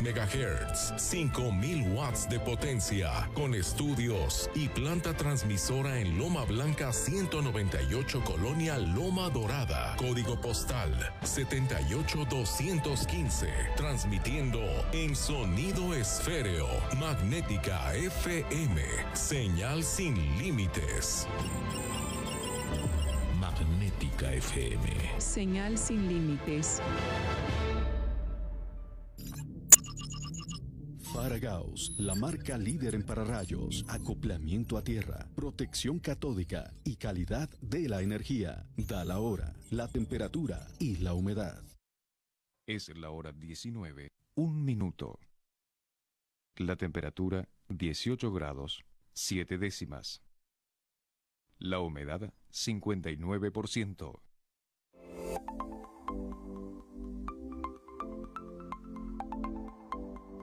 MHz, 5000 watts de potencia, con estudios y planta transmisora en Loma Blanca 198 Colonia Loma Dorada, código postal 78215, transmitiendo en sonido esféreo, magnética FM, señal sin límites. Magnética FM. Señal sin límites. Faragaos, la marca líder en pararrayos, acoplamiento a tierra, protección catódica y calidad de la energía. Da la hora, la temperatura y la humedad. Es la hora 19, un minuto. La temperatura 18 grados, 7 décimas. La humedad 59%.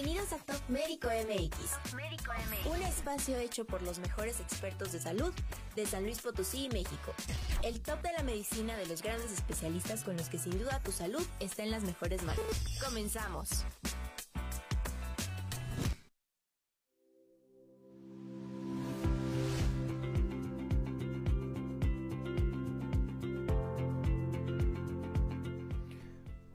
Bienvenidos a Top Médico MX, un espacio hecho por los mejores expertos de salud de San Luis Potosí y México. El top de la medicina de los grandes especialistas con los que sin duda tu salud está en las mejores manos. Comenzamos.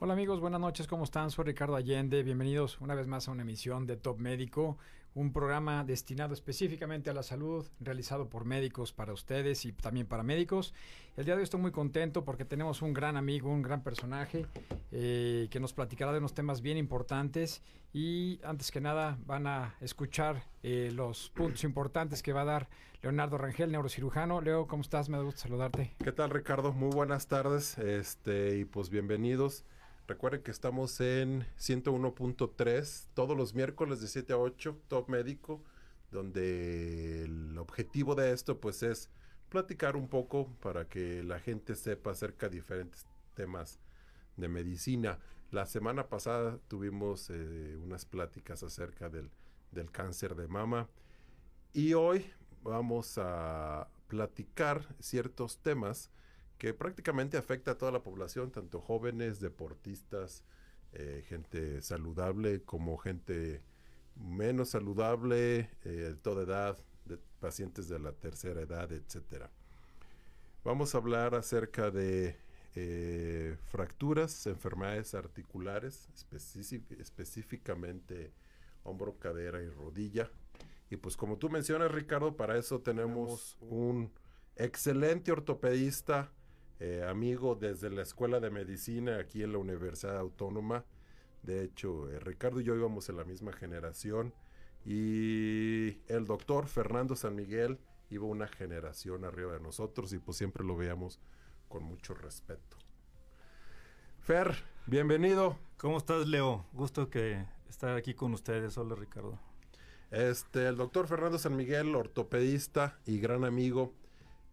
Hola amigos, buenas noches, ¿cómo están? Soy Ricardo Allende, bienvenidos una vez más a una emisión de Top Médico, un programa destinado específicamente a la salud, realizado por médicos para ustedes y también para médicos. El día de hoy estoy muy contento porque tenemos un gran amigo, un gran personaje eh, que nos platicará de unos temas bien importantes y antes que nada van a escuchar eh, los puntos importantes que va a dar Leonardo Rangel, neurocirujano. Leo, ¿cómo estás? Me da gusto saludarte. ¿Qué tal Ricardo? Muy buenas tardes este, y pues bienvenidos. Recuerden que estamos en 101.3 todos los miércoles de 7 a 8, Top Médico, donde el objetivo de esto pues es platicar un poco para que la gente sepa acerca de diferentes temas de medicina. La semana pasada tuvimos eh, unas pláticas acerca del, del cáncer de mama y hoy vamos a platicar ciertos temas que prácticamente afecta a toda la población, tanto jóvenes, deportistas, eh, gente saludable como gente menos saludable, eh, de toda edad, de pacientes de la tercera edad, etcétera. Vamos a hablar acerca de eh, fracturas, enfermedades articulares, específicamente hombro, cadera y rodilla. Y pues como tú mencionas, Ricardo, para eso tenemos un excelente ortopedista, eh, amigo desde la Escuela de Medicina aquí en la Universidad Autónoma. De hecho, eh, Ricardo y yo íbamos en la misma generación y el doctor Fernando San Miguel iba una generación arriba de nosotros y pues siempre lo veíamos con mucho respeto. Fer, bienvenido. ¿Cómo estás, Leo? Gusto que estar aquí con ustedes. Hola, Ricardo. Este, el doctor Fernando San Miguel, ortopedista y gran amigo.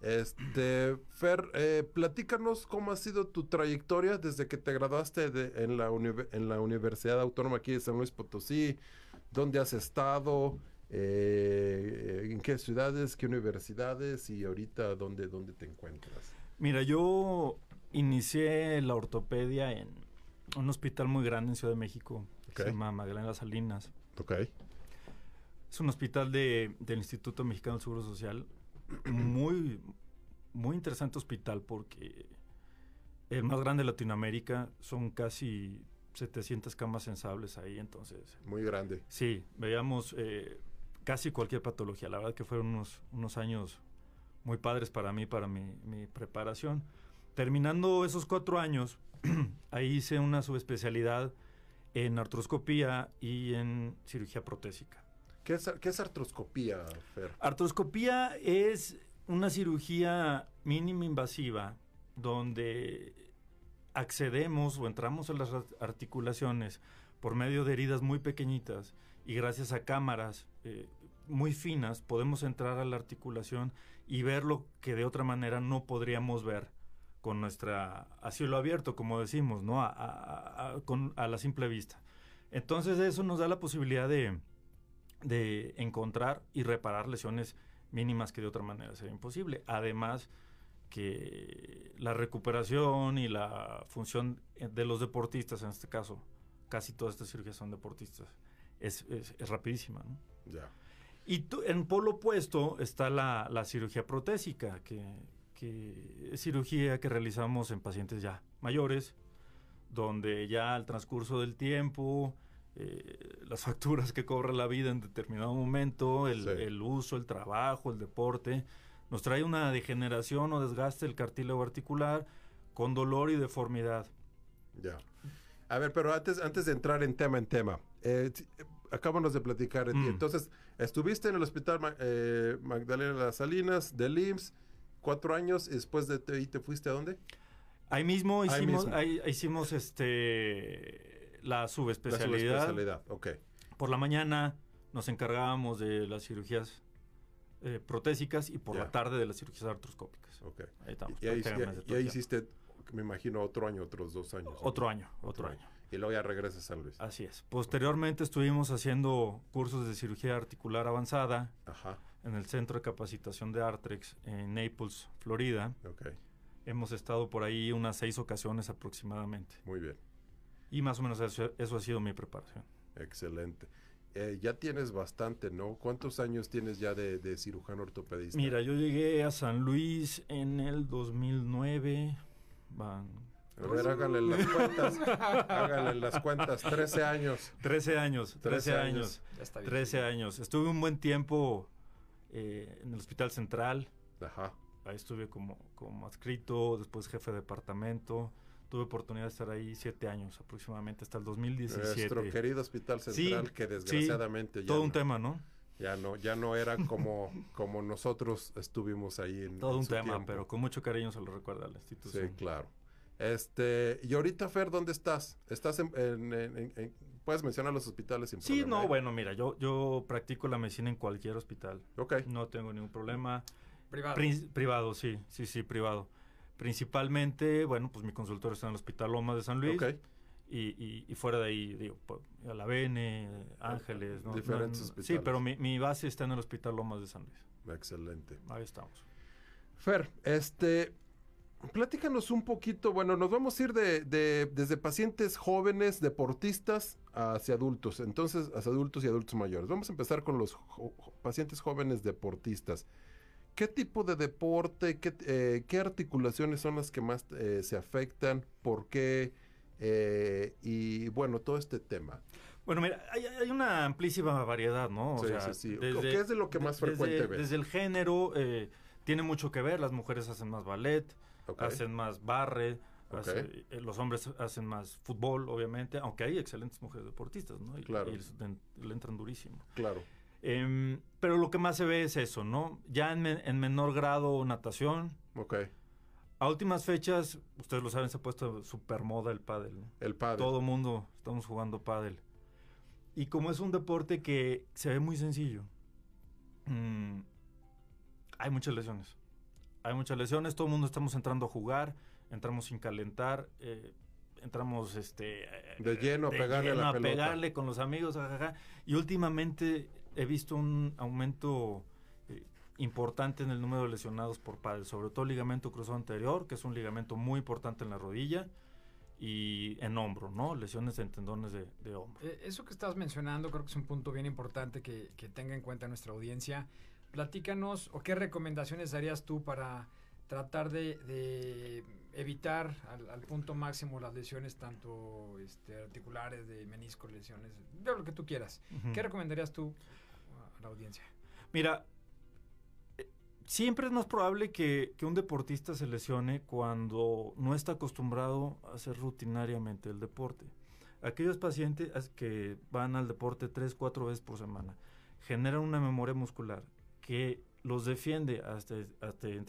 Este, Fer, eh, platícanos cómo ha sido tu trayectoria desde que te graduaste de, en, la en la Universidad Autónoma aquí de San Luis Potosí. ¿Dónde has estado? Eh, ¿En qué ciudades, qué universidades y ahorita dónde, dónde te encuentras? Mira, yo inicié la ortopedia en un hospital muy grande en Ciudad de México, que se llama Magdalena Salinas. Ok. Es un hospital de, del Instituto Mexicano del Seguro Social. Muy, muy interesante hospital porque el más grande de Latinoamérica son casi 700 camas sensables ahí, entonces. Muy grande. Sí, veíamos eh, casi cualquier patología. La verdad que fueron unos, unos años muy padres para mí, para mi, mi preparación. Terminando esos cuatro años, ahí hice una subespecialidad en artroscopía y en cirugía protésica. ¿Qué es, artroscopía, Fer? Artroscopía es una cirugía mínima invasiva donde accedemos o entramos a las articulaciones por medio de heridas muy pequeñitas y gracias a cámaras eh, muy finas podemos entrar a la articulación y ver lo que de otra manera no podríamos ver con nuestra a cielo abierto, como decimos, ¿no? A, con, a la simple vista. Entonces eso nos da la posibilidad de, de encontrar y reparar lesiones mínimas que de otra manera sería imposible. Además que la recuperación y la función de los deportistas, en este caso, casi todas estas cirugías son deportistas, es, es, rapidísima. ¿no? Ya. Y en polo opuesto está la, la cirugía protésica, que, que es cirugía que realizamos en pacientes ya mayores, donde ya al transcurso del tiempo eh, las facturas que cobra la vida en determinado momento, el, uso, el trabajo, el deporte, nos trae una degeneración o desgaste del cartílago articular con dolor y deformidad. Ya. A ver, pero antes, antes de entrar en tema en tema, eh, acabamos de platicar de ti. Mm. Entonces, estuviste en el hospital eh, Magdalena Las Salinas, del IMSS, cuatro años, y después de ahí te fuiste a dónde? Ahí mismo hicimos, ahí hicimos este la subespecialidad. La subespecialidad, ok. Por la mañana nos encargábamos de las cirugías eh, protésicas y por la tarde de las cirugías artroscópicas. Ok. Ahí estamos. Y, ahí, hiciste, me imagino, otro año, otros dos años. Otro año, otro, año. Y luego ya regresas a San Luis. Así es. Posteriormente estuvimos haciendo cursos de cirugía articular avanzada en el Centro de Capacitación de Artrex en Naples, Florida. Okay. Hemos estado por ahí unas seis ocasiones aproximadamente. Muy bien. Y más o menos eso, ha sido mi preparación. Excelente. Eh, ya tienes bastante, ¿no? ¿Cuántos años tienes ya de, cirujano ortopedista? Mira, yo llegué a San Luis en el 2009. Van. A ver, háganle las cuentas. háganle las cuentas. 13 años. 13 años. 13, años. 13 años. Estuve un buen tiempo eh, en el Hospital Central. Ajá. Ahí estuve como, como adscrito, después jefe de departamento tuve oportunidad de estar ahí siete años aproximadamente, hasta el 2017. Nuestro querido Hospital Central, que desgraciadamente ya todo un tema, ¿no? Ya no, ya no era como, como nosotros estuvimos ahí en Todo un tema, pero con mucho cariño se lo recuerda a la institución. Sí, claro. Este, y ahorita, Fer, ¿dónde estás? ¿Estás en, puedes mencionar los hospitales sin Sí, no, bueno, mira, yo, yo practico la medicina en cualquier hospital. Ok. No tengo ningún problema. Privado. privado, sí, sí, sí, privado. Principalmente, bueno, pues mi consultorio está en el Hospital Lomas de San Luis. Y, y, fuera de ahí, digo, pues, a la Bene, Ángeles, ¿no? Diferentes hospitales. Sí, pero mi, mi, base está en el Hospital Lomas de San Luis. Excelente. Ahí estamos. Fer, este, platícanos un poquito, bueno, nos vamos a ir de, de, desde pacientes jóvenes, deportistas, hacia adultos, entonces, hacia adultos y adultos mayores. Vamos a empezar con los pacientes jóvenes deportistas. ¿Qué tipo de deporte, qué, eh, qué articulaciones son las que más eh, se afectan? ¿Por qué? Eh, y bueno, todo este tema. Bueno, mira, hay, una amplísima variedad, ¿no? O sea, sí, ¿Qué es de lo que más frecuente ves? Desde el género, tiene mucho que ver. Las mujeres hacen más ballet, hacen más barre, los hombres hacen más fútbol, obviamente, aunque hay excelentes mujeres deportistas, ¿no? Y, claro. y le entran durísimo. Claro. Em, pero lo que más se ve es eso, ¿no? Ya en, menor grado natación. Ok. A últimas fechas, ustedes lo saben, se ha puesto super moda el pádel. El pádel. Todo mundo estamos jugando pádel. Y como es un deporte que se ve muy sencillo, mm, hay muchas lesiones. Hay muchas lesiones, todo el mundo estamos entrando a jugar, entramos sin calentar, eh, entramos este de lleno a pegarle a la pelota. pegarle con los amigos, jajaja. y últimamente he visto un aumento eh, importante en el número de lesionados por padres, sobre todo ligamento cruzado anterior, que es un ligamento muy importante en la rodilla y en hombro, ¿no? Lesiones en tendones de, hombro. Eh, eso que estás mencionando creo que es un punto bien importante que, que tenga en cuenta nuestra audiencia. Platícanos o qué recomendaciones darías tú para tratar de, evitar al, punto máximo las lesiones, tanto este, articulares, de menisco, lesiones, de lo que tú quieras. ¿Qué recomendarías tú a la audiencia? Mira, eh, siempre es más probable que, que, un deportista se lesione cuando no está acostumbrado a hacer rutinariamente el deporte. Aquellos pacientes que van al deporte tres, cuatro veces por semana generan una memoria muscular que los defiende hasta,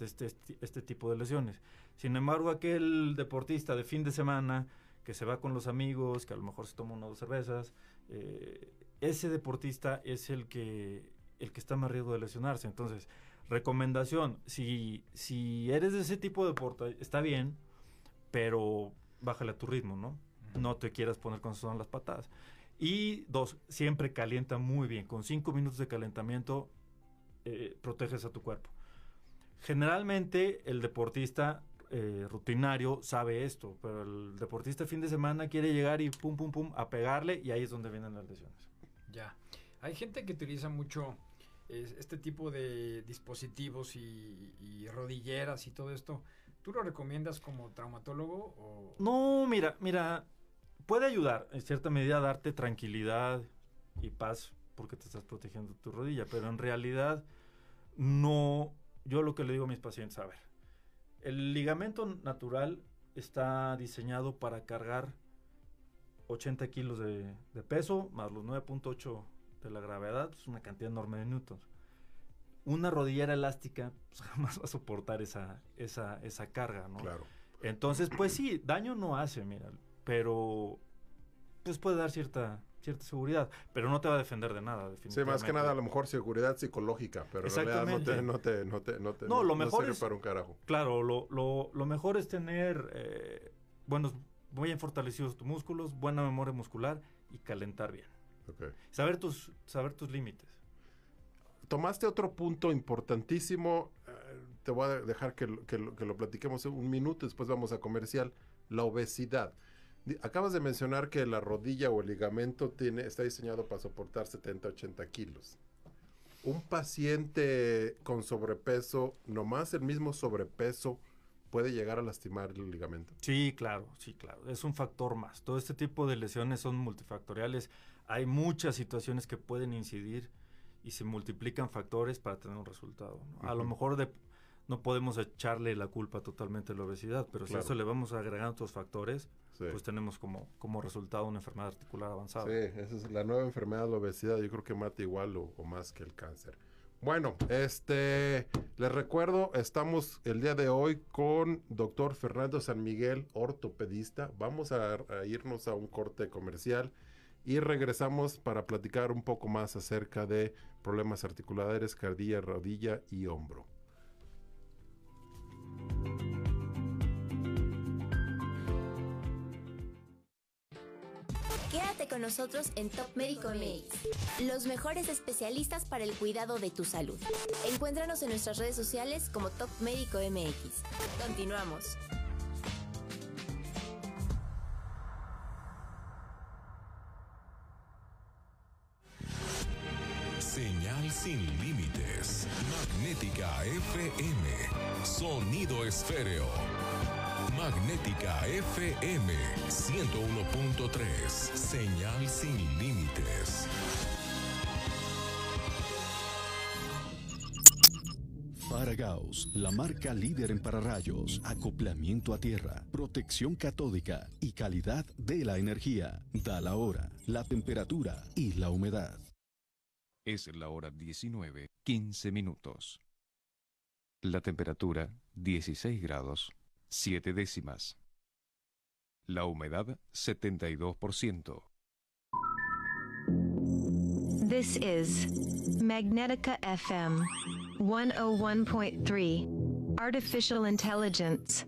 este, este, tipo de lesiones. Sin embargo, aquel deportista de fin de semana que se va con los amigos, que a lo mejor se toma una o dos cervezas, eh, ese deportista es el que, el que está más riesgo de lesionarse. Entonces, recomendación, si, si eres de ese tipo de deporte, está bien, pero bájale a tu ritmo, ¿no? No te quieras poner con son las patadas. Y dos, siempre calienta muy bien. Con cinco minutos de calentamiento eh, proteges a tu cuerpo. Generalmente el deportista eh, rutinario sabe esto, pero el deportista fin de semana quiere llegar y pum, pum, pum, a pegarle y ahí es donde vienen las lesiones. Ya. Hay gente que utiliza mucho este tipo de dispositivos y, rodilleras y todo esto. ¿Tú lo recomiendas como traumatólogo? O? No, mira, mira, puede ayudar en cierta medida a darte tranquilidad y paz porque te estás protegiendo tu rodilla, pero en realidad no, yo lo que le digo a mis pacientes, a ver, el ligamento natural está diseñado para cargar 80 kilos de, peso más los 9.8 de la gravedad, es una cantidad enorme de newtons. Una rodillera elástica pues, jamás va a soportar esa, esa, esa carga, ¿no? Claro. Entonces, pues sí, daño no hace, mira, pero pues puede dar cierta cierta seguridad, pero no te va a defender de nada, definitivamente. Sí, más que nada a lo mejor seguridad psicológica, pero en realidad no te, no te, no te, no te no, lo mejor es, para un carajo. Claro, lo, lo, lo mejor es tener eh, buenos, muy bien fortalecidos tus músculos, buena memoria muscular y calentar bien. Okay. Saber tus, saber tus límites. Tomaste otro punto importantísimo, eh, te voy a dejar que, que, que lo platiquemos un minuto, después vamos a comercial, la obesidad. Acabas de mencionar que la rodilla o el ligamento tiene, está diseñado para soportar 70, 80 kilos. Un paciente con sobrepeso, nomás el mismo sobrepeso, puede llegar a lastimar el ligamento. Sí, claro, sí, claro. Es un factor más. Todo este tipo de lesiones son multifactoriales. Hay muchas situaciones que pueden incidir y se multiplican factores para tener un resultado. A lo mejor de, no podemos echarle la culpa totalmente a la obesidad, pero si a eso le vamos a agregar otros factores, pues tenemos como, como resultado una enfermedad articular avanzada. Sí, esa es la nueva enfermedad, la obesidad, yo creo que mata igual o, más que el cáncer. Bueno, este, les recuerdo, estamos el día de hoy con doctor Fernando San Miguel, ortopedista. Vamos a, a irnos a un corte comercial y regresamos para platicar un poco más acerca de problemas articulares, cardía, rodilla y hombro. Con nosotros en Top Médico MX, los mejores especialistas para el cuidado de tu salud. Encuéntranos en nuestras redes sociales como Top Médico MX. Continuamos. Señal sin límites. Magnética FM. Sonido esféreo. Magnética FM 101.3. Señal sin límites. Faragaos, la marca líder en pararrayos, acoplamiento a tierra, protección catódica y calidad de la energía. Da la hora, la temperatura y la humedad. Es la hora 19, 15 minutos. La temperatura 16 grados siete décimas. La humedad 72%. This is Magnetica FM 101.3 Artificial Intelligence.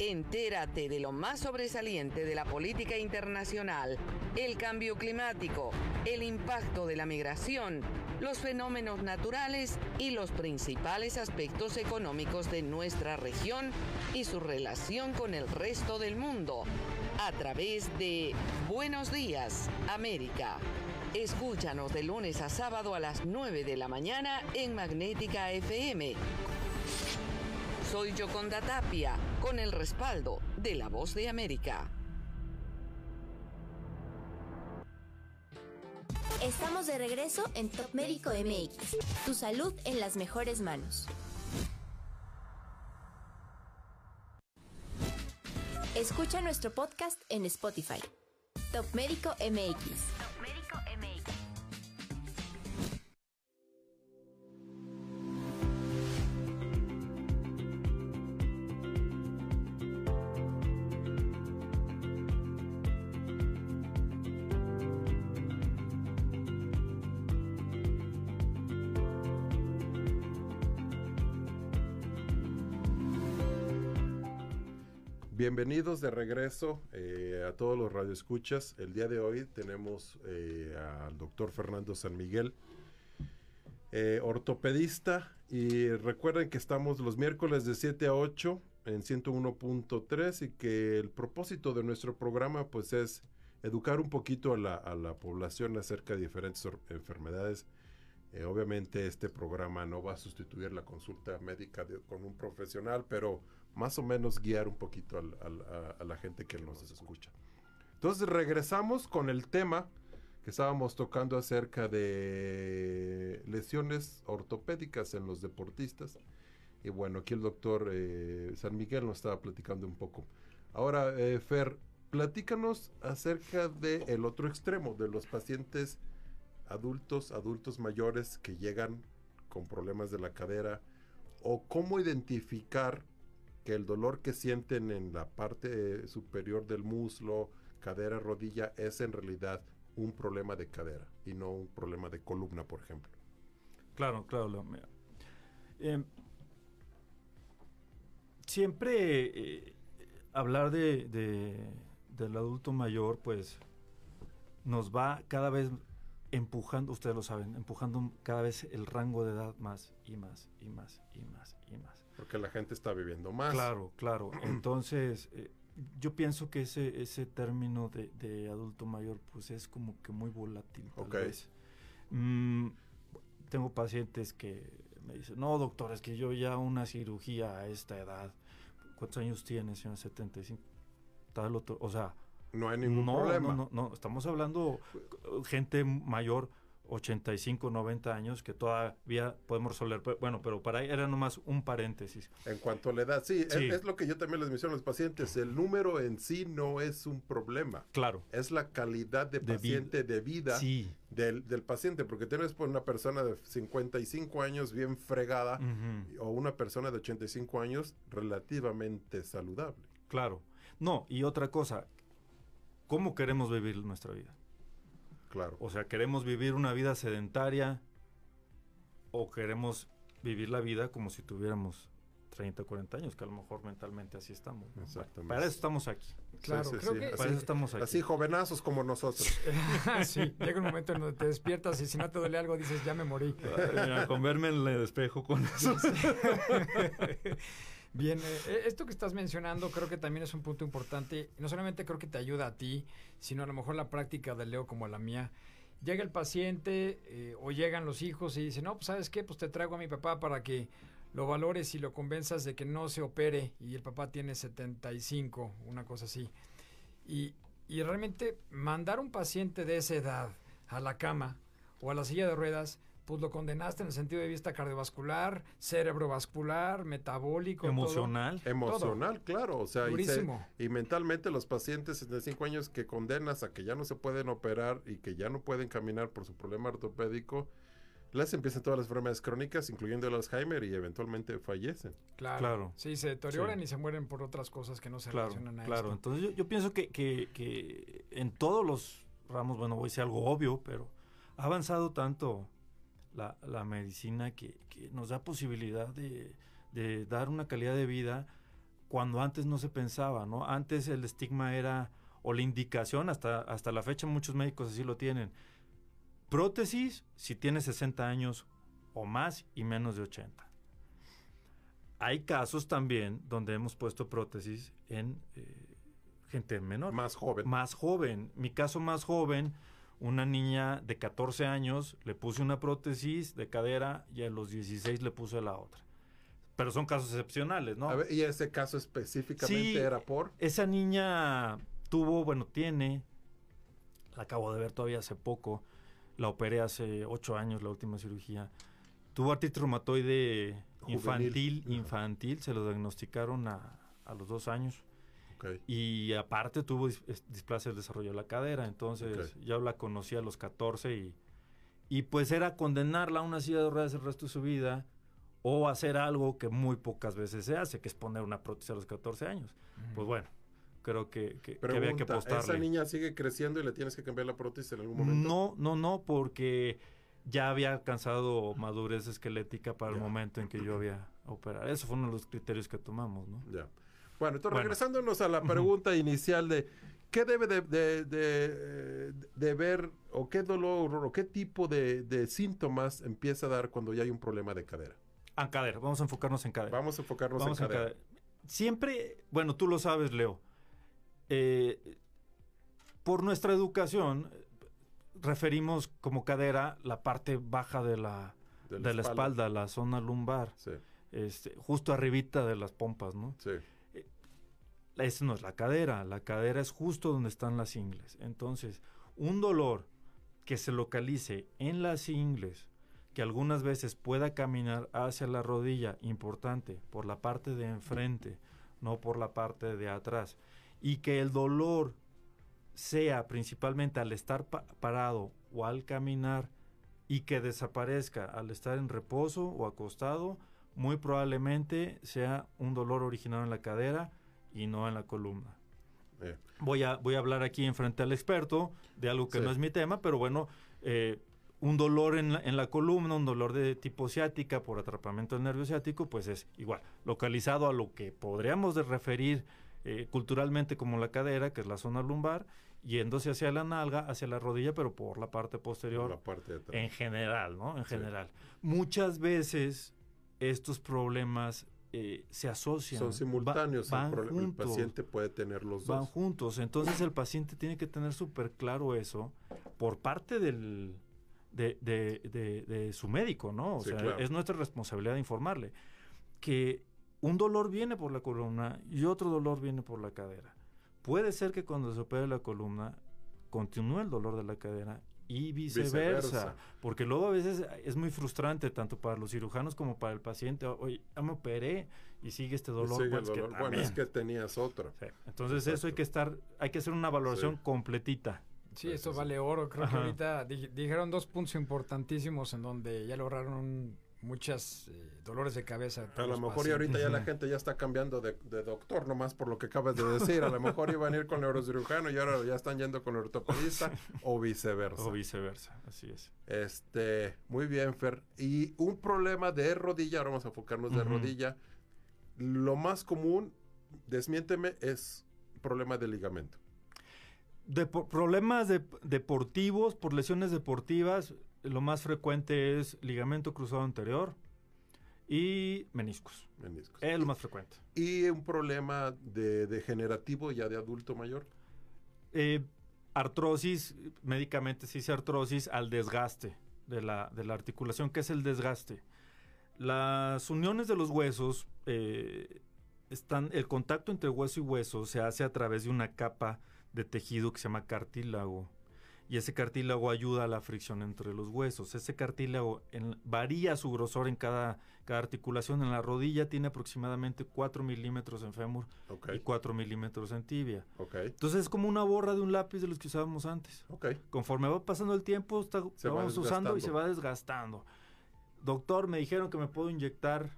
Entérate de lo más sobresaliente de la política internacional, el cambio climático, el impacto de la migración, los fenómenos naturales y los principales aspectos económicos de nuestra región y su relación con el resto del mundo a través de Buenos Días, América. Escúchanos de lunes a sábado a las 9 de la mañana en Magnética FM soy Yoconda Tapia, con el respaldo de La Voz de América. Estamos de regreso en Top Médico MX. Tu salud en las mejores manos. Escucha nuestro podcast en Spotify. Top Médico MX. Bienvenidos de regreso eh, a todos los radioescuchas. El día de hoy tenemos eh, al doctor Fernando San Miguel, eh, ortopedista. Y recuerden que estamos los miércoles de 7 a 8 en 101.3 y que el propósito de nuestro programa pues es educar un poquito a la, a la población acerca de diferentes enfermedades. obviamente este programa no va a sustituir la consulta médica con un profesional, pero más o menos guiar un poquito a, la gente que nos escucha. Entonces regresamos con el tema que estábamos tocando acerca de lesiones ortopédicas en los deportistas. Y bueno, aquí el doctor eh, San Miguel nos estaba platicando un poco. Ahora, eh, Fer, platícanos acerca del el otro extremo, de los pacientes adultos, adultos mayores que llegan con problemas de la cadera, o cómo identificar que el dolor que sienten en la parte superior del muslo, cadera, rodilla, es en realidad un problema de cadera y no un problema de columna, por ejemplo. Claro, claro. Eh, siempre eh, hablar de, del adulto mayor, pues nos va cada vez empujando, ustedes lo saben, empujando cada vez el rango de edad más y más y más y más y más. Porque la gente está viviendo más. Claro, claro. Entonces, eh, yo pienso que ese, ese término de, adulto mayor, pues es como que muy volátil. Tal mm, tengo pacientes que me dicen, no, doctor, es que yo ya una cirugía a esta edad. ¿Cuántos años tiene, señor? 75. Tal otro, o sea... No hay ningún problema. No, no, no, estamos hablando gente mayor 85, 90 años que todavía podemos resolver. Bueno, pero para ahí era nomás un paréntesis. En cuanto a la edad, sí, Es, lo que yo también les menciono a los pacientes. El número en sí no es un problema. Claro. Es la calidad de, paciente, de vida del, del, paciente, porque tienes por una persona de 55 años bien fregada o una persona de 85 años relativamente saludable. Claro. No, y otra cosa, ¿cómo queremos vivir nuestra vida? O sea, queremos vivir una vida sedentaria o queremos vivir la vida como si tuviéramos 30 o 40 años, que a lo mejor mentalmente así estamos. Exactamente. Para eso estamos aquí. Claro, creo que para eso estamos aquí. Así jovenazos como nosotros. sí, llega un momento en donde te despiertas y si no te duele algo dices, ya me morí. con verme en el espejo con eso. Bien, eh, eh, esto que estás mencionando creo que también es un punto importante. No solamente creo que te ayuda a ti, sino a lo mejor la práctica de Leo como la mía. Llega el paciente eh, o llegan los hijos y dicen, no, pues sabes qué, pues te traigo a mi papá para que lo valores y lo convenzas de que no se opere y el papá tiene 75, una cosa así. Y, y realmente mandar un paciente de esa edad a la cama o a la silla de ruedas, pues lo condenaste en el sentido de vista cardiovascular, cerebrovascular, metabólico. Emocional. Emocional, claro. O sea, y, mentalmente los pacientes de 65 años que condenas a que ya no se pueden operar y que ya no pueden caminar por su problema ortopédico, les empiezan todas las enfermedades crónicas, incluyendo el Alzheimer, y eventualmente fallecen. Claro. Sí, se deterioran y se mueren por otras cosas que no se relacionan a Claro, entonces yo, pienso que, que, en todos los ramos, bueno, voy a decir algo obvio, pero ha avanzado tanto la, la medicina que, que nos da posibilidad de, de dar una calidad de vida cuando antes no se pensaba, ¿no? Antes el estigma era, o la indicación, hasta, hasta la fecha muchos médicos así lo tienen, prótesis si tienes 60 años o más y menos de 80. Hay casos también donde hemos puesto prótesis en eh, gente menor. Más joven. Más joven. Mi caso más joven, una niña de 14 años, le puse una prótesis de cadera y a los 16 le puse la otra. Pero son casos excepcionales, ¿no? A ver, ¿Y ese caso específicamente Sí, era por? Esa niña tuvo, bueno, tiene, la acabo de ver todavía hace poco, la operé hace ocho años, la última cirugía. Tuvo artritis reumatoide infantil, infantil, se lo diagnosticaron a, a los dos años. Y aparte tuvo dis- displasia del desarrollo de la cadera, entonces Ok. yo la conocí a los 14 y, y pues era condenarla a una silla de ruedas el resto de su vida o hacer algo que muy pocas veces se hace, que es poner una prótesis a los 14 años. Pues bueno, creo que, que- que había que Pregunta, apostarle. ¿esa niña sigue creciendo y le tienes que cambiar la prótesis en algún momento? No, no, no, porque ya había alcanzado madurez esquelética para el momento en que yo había operado. Esos fueron los criterios que tomamos, ¿no? Ya. Bueno, entonces Bueno. regresándonos a la pregunta inicial de qué debe de, de- de- de ver o qué dolor o qué tipo de, síntomas empieza a dar cuando ya hay un problema de cadera. En cadera, vamos a enfocarnos en cadera. Vamos a enfocarnos Vamos en en cadera. cadera. Siempre, bueno, tú lo sabes, Leo. eh, por nuestra educación, referimos como cadera la parte baja de la, De de la la, espalda. espalda. la zona lumbar. Sí. Este, justo arribita de las pompas, ¿no? Sí. Esa no es la cadera, la cadera es justo donde están las ingles. Entonces, un dolor que se localice en las ingles, que algunas veces pueda caminar hacia la rodilla, importante, por la parte de enfrente, no por la parte de atrás, y que el dolor sea principalmente al estar pa- parado o al caminar y que desaparezca al estar en reposo o acostado, muy probablemente sea un dolor originado en la cadera y no en la columna. Eh, Voy a, voy a hablar aquí en frente al experto de algo que Sí. no es mi tema, pero bueno, eh, un dolor en la, en la columna, un dolor de tipo ciática por atrapamiento del nervio ciático, pues es igual, localizado a lo que podríamos de referir eh, culturalmente como la cadera, que es la zona lumbar, yéndose hacia la nalga, hacia la rodilla, pero por la parte posterior la parte de atrás. en general, ¿no? En Sí. general. Muchas veces estos problemas eh, se asocian. Son va- simultáneos. el van el, juntos, paciente puede tener los Van dos. juntos. Entonces el paciente tiene que tener súper claro eso por parte del, de, de- de- de su médico, ¿no? O Sí, sea, claro. es nuestra responsabilidad informarle que un dolor viene por la columna y otro dolor viene por la cadera. Puede ser que cuando se opere la columna continúe el dolor de la cadera y viceversa, Viceversa. porque luego a veces es muy frustrante tanto para los cirujanos como para el paciente. Oye, ya me operé y sigue este dolor. sigue bueno, el es que dolor. Bueno, es que tenías otra. Entonces eso hay que estar, hay que hacer una valoración Sí. completita. Sí, esto vale oro. Creo Ajá. que ahorita di- dijeron dos puntos importantísimos en donde ya lograron muchas eh, dolores de cabeza. A lo mejor y ahorita ya la gente ya está cambiando de, de doctor nomás por lo que acabas de decir. A lo mejor iban a ir con el neurocirujano y ahora ya están yendo con el ortopedista o viceversa. O viceversa, así es. Este, muy bien, Fer. Y un problema de rodilla, ahora vamos a enfocarnos de rodilla. Lo más común, desmiénteme, es problema de ligamento. De problemas de- deportivos, por lesiones deportivas, lo más frecuente es ligamento cruzado anterior y meniscos. Meniscos. Es lo más frecuente. Y un problema de degenerativo ya de adulto mayor. Eh, artrosis, médicamente se dice artrosis al desgaste de la, de la articulación. ¿Qué es el desgaste? Las uniones de los huesos eh, están, el contacto entre hueso y hueso se hace a través de una capa de tejido que se llama cartílago. Y ese cartílago ayuda a la fricción entre los huesos. Ese cartílago en- varía su grosor en cada, cada articulación. En la rodilla tiene aproximadamente 4 milímetros en fémur y 4 milímetros en tibia. Entonces es como una borra de un lápiz de los que usábamos antes. Conforme va pasando el tiempo, está, Se lo va vamos usando y se va desgastando. Doctor, me dijeron que me puedo inyectar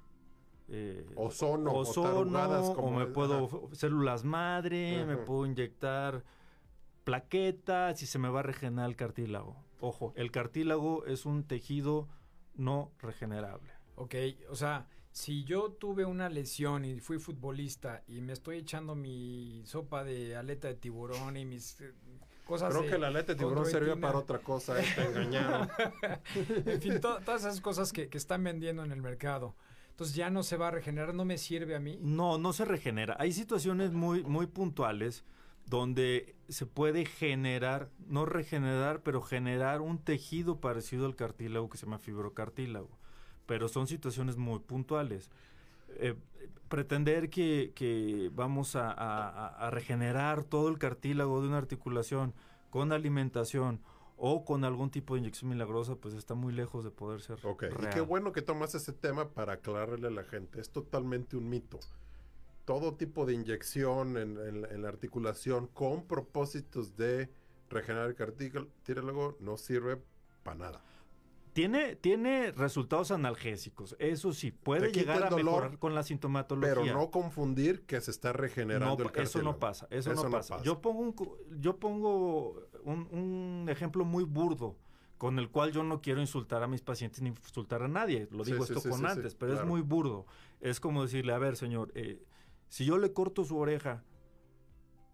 eh, Ozono o ozono, o como me es- puedo células madre, me puedo inyectar plaqueta, si se me va a regenerar el cartílago. Ojo, el cartílago es un tejido no regenerable. Ok, o sea, si yo tuve una lesión y fui futbolista y me estoy echando mi sopa de aleta de tiburón y mis eh, cosas Creo de que la aleta de tiburón servía para otra cosa, eh, te engañaron. en fin, to- todas esas cosas que, que están vendiendo en el mercado. Entonces ya no se va a regenerar, no me sirve a mí. No, no se regenera. Hay situaciones muy, muy puntuales donde se puede generar, no regenerar, pero generar un tejido parecido al cartílago que se llama fibrocartílago. Pero son situaciones muy puntuales. Eh, pretender que, que vamos a, a- a regenerar todo el cartílago de una articulación con alimentación o con algún tipo de inyección milagrosa, pues está muy lejos de poder ser Ok, y qué bueno que tomas ese tema para aclararle a la gente. Es totalmente un mito. Todo tipo de inyección en, en la- en la articulación con propósitos de regenerar el cartílago no sirve para nada. Tiene, tiene resultados analgésicos, eso sí, puede llegar a dolor, mejorar con la sintomatología. Pero no confundir que se está regenerando No, el cartílago. eso no pasa, eso, no, pasa. Yo pongo, un, yo pongo un, un ejemplo muy burdo con el cual yo no quiero insultar a mis pacientes ni insultar a nadie. Lo digo sí, esto sí, con sí, antes, pero claro. es muy burdo. Es como decirle, a ver, señor, eh, si yo le corto su oreja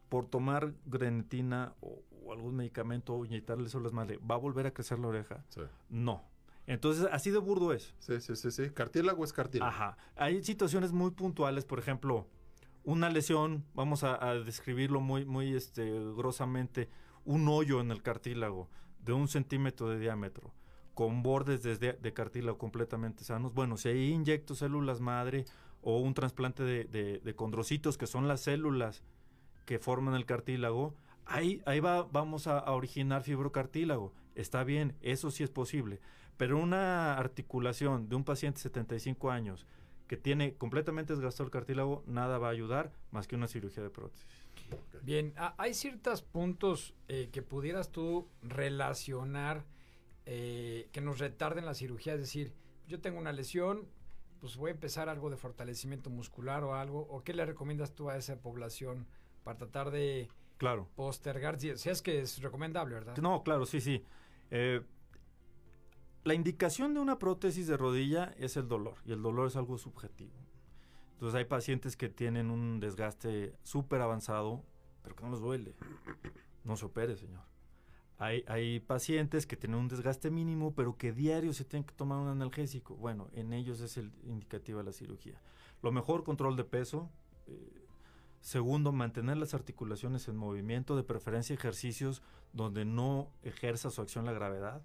por tomar grenetina o, o algún medicamento o inyectarle las madre, ¿va a volver a crecer la oreja? No. Entonces, así de burdo es. Sí, sí, sí, sí. Cartílago es cartílago. Ajá. Hay situaciones muy puntuales, por ejemplo, una lesión, vamos a, a describirlo muy, muy este, grosamente, un hoyo en el cartílago de un centímetro de diámetro, con bordes desde de cartílago completamente sanos. Bueno, si ahí inyecto células madre o un trasplante de, de- de condrocitos, que son las células que forman el cartílago, ahí, ahí va, vamos a, a originar fibrocartílago. Está bien, eso sí es posible. Pero una articulación de un paciente de 75 años que tiene completamente desgastado el cartílago, nada va a ayudar más que una cirugía de prótesis. Bien, hay ciertos puntos eh, que pudieras tú relacionar eh, que nos retarden la cirugía, es decir, yo tengo una lesión, pues voy a empezar algo de fortalecimiento muscular o algo, o qué le recomiendas tú a esa población para tratar de Claro. postergar, si es que es recomendable, ¿verdad? No, claro, sí, sí. Eh, la indicación de una prótesis de rodilla es el dolor, y el dolor es algo subjetivo. Entonces hay pacientes que tienen un desgaste súper avanzado, pero que no les duele. No se opere, señor. Hay, hay pacientes que tienen un desgaste mínimo, pero que diario se tienen que tomar un analgésico. Bueno, en ellos es el indicativo de la cirugía. Lo mejor, control de peso. eh, segundo, mantener las articulaciones en movimiento, de preferencia ejercicios donde no ejerza su acción la gravedad.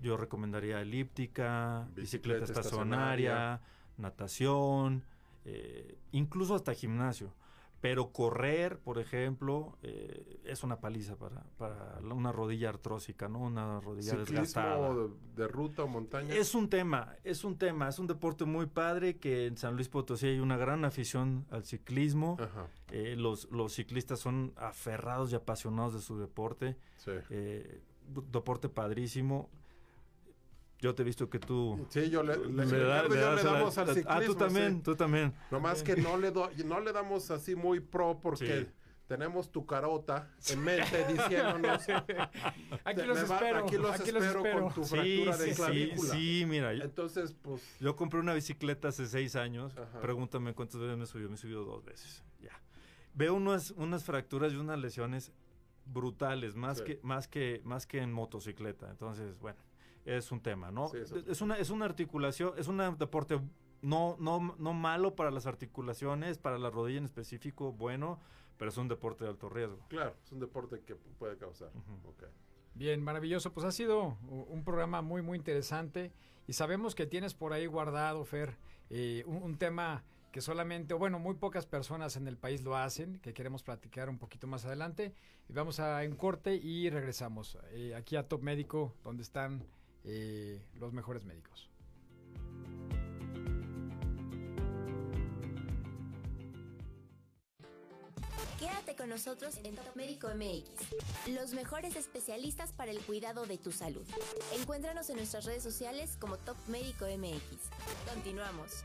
Yo recomendaría elíptica, bicicleta, Bicicleta estacionaria, natación, eh, incluso hasta gimnasio. Pero correr, por ejemplo, eh, es una paliza para, para una rodilla artrósica, ¿no? Una rodilla desgastada. Ciclismo de, de ruta o montaña. Es un tema, es un tema, es un deporte muy padre que en San Luis Potosí hay una gran afición al ciclismo. Eh, los, los ciclistas son aferrados y apasionados de su deporte. Eh, d- deporte padrísimo. Yo te he visto que tú... Sí, yo le, le- le da- le das la- damos al Ah, tú ciclismo, también, sí. tú también. Nomás que no le, do- no le damos así muy pro porque tenemos tu carota en mente diciéndonos. Aquí "Te- los va- espero, aquí los aquí los espero, espero". con tu Sí, fractura sí, de sí, clavícula. sí, mira. yo- Entonces, pues. Yo compré una bicicleta hace seis años. Ajá. Pregúntame cuántas veces me subió. Me subió dos veces. Ya. Veo unas, unas fracturas y unas lesiones brutales, más, Sí. que, más, que, más que en motocicleta. Entonces, bueno, es un tema, ¿no? Sí, es es, una, es una articulación, es un deporte no, no, no malo para las articulaciones, para la rodilla en específico, bueno, pero es un deporte de alto riesgo. Claro, es un deporte que puede causar. Bien, maravilloso. Pues ha sido un programa muy, muy interesante. Y sabemos que tienes por ahí guardado, Fer, eh, un, un tema que solamente, bueno, muy pocas personas en el país lo hacen, que queremos platicar un poquito más adelante. Y vamos a un corte y regresamos eh, aquí a Top Médico, donde están eh, los mejores médicos. Quédate con nosotros en Top Médico MX, los mejores especialistas para el cuidado de tu salud. Encuéntranos en nuestras redes sociales como Top Médico MX. Continuamos.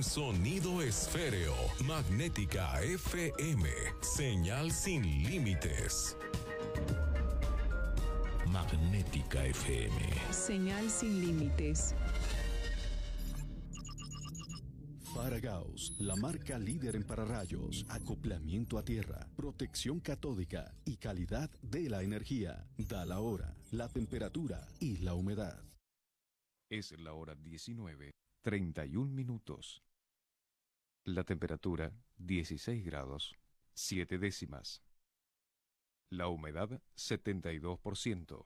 en sonido esféreo, magnética FM, señal sin límites. Magnética FM. Señal sin límites. Faragaos, la marca líder en pararrayos, acoplamiento a tierra, protección catódica y calidad de la energía. Da la hora, la temperatura y la humedad. Es la hora 19, 31 minutos. La temperatura 16 grados, 7 décimas. La humedad 72%.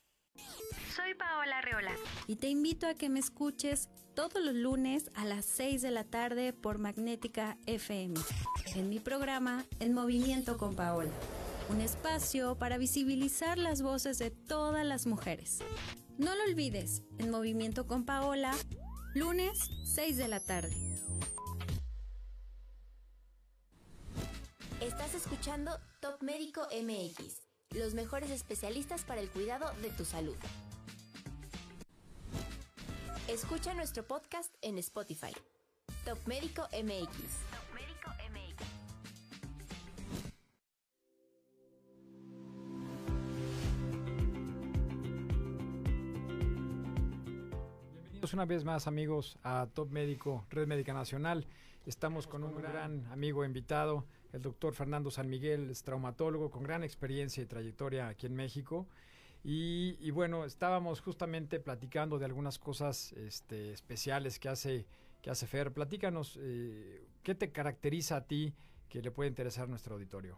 Soy Paola Reola y te invito a que me escuches todos los lunes a las 6 de la tarde por Magnética FM en mi programa En Movimiento con Paola, un espacio para visibilizar las voces de todas las mujeres. No lo olvides, En Movimiento con Paola, lunes 6 de la tarde. Estás escuchando Top Médico MX, los mejores especialistas para el cuidado de tu salud. Escucha nuestro podcast en Spotify. Top Médico MX. Bienvenidos una vez más amigos a Top Médico, Red Médica Nacional. Estamos con un gran amigo invitado, el doctor Fernando San Miguel, es traumatólogo con gran experiencia y trayectoria aquí en México. Y, bueno, estábamos justamente platicando de algunas cosas este, especiales que hace, que hace Fer. Platícanos, eh, ¿qué te caracteriza a ti que le puede interesar a nuestro auditorio?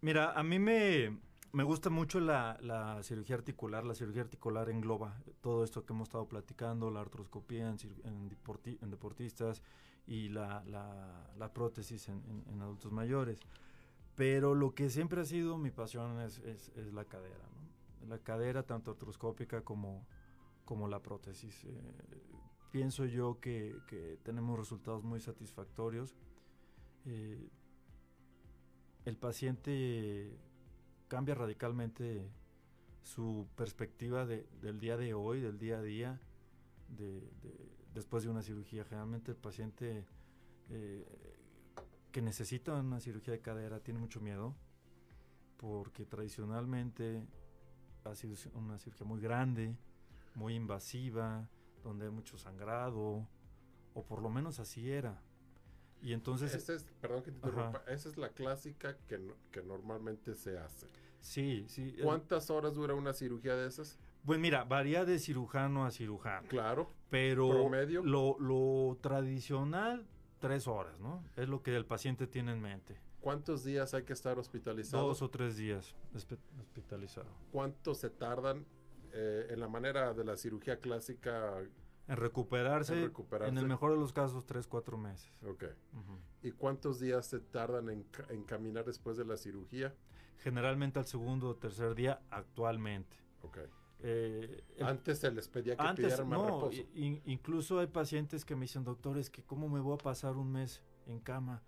Mira, a mí me, me gusta mucho la, cirugía articular. La cirugía articular engloba todo esto que hemos estado platicando, la artroscopía en deportistas y la, la, la prótesis en, en, adultos mayores. Pero lo que siempre ha sido mi pasión es, es, es la cadera, ¿no? La cadera, tanto artroscópica como, como la prótesis. Eh, pienso yo que, que, tenemos resultados muy satisfactorios. Eh, el paciente cambia radicalmente su perspectiva de, del día de hoy, del día a día, de, de, después de una cirugía. Generalmente el paciente eh, que necesita una cirugía de cadera tiene mucho miedo, porque tradicionalmente ha sido una cirugía muy grande, muy invasiva, donde hay mucho sangrado, o por lo menos así era. Y entonces... Esa es, perdón que te interrumpa, esa es la clásica que, que normalmente se hace. Sí, sí. ¿Cuántas horas dura una cirugía de esas? Pues mira, varía de cirujano a cirujano. Claro. Pero promedio. Lo, lo tradicional, tres horas, ¿no? Es lo que el paciente tiene en mente. ¿Cuántos días hay que estar hospitalizado? Dos o tres días hospitalizado. ¿Cuánto se tardan eh, en la manera de la cirugía clásica? En recuperarse, en recuperarse, en el mejor de los casos, tres, cuatro meses. Ok. Uh -huh. ¿Y cuántos días se tardan en, en, caminar después de la cirugía? Generalmente al segundo o tercer día actualmente. Ok. Eh, el- Antes se les pedía que antes, pidieran más no, reposo. in- incluso hay pacientes que me dicen, doctor, es que cómo me voy a pasar un mes en cama.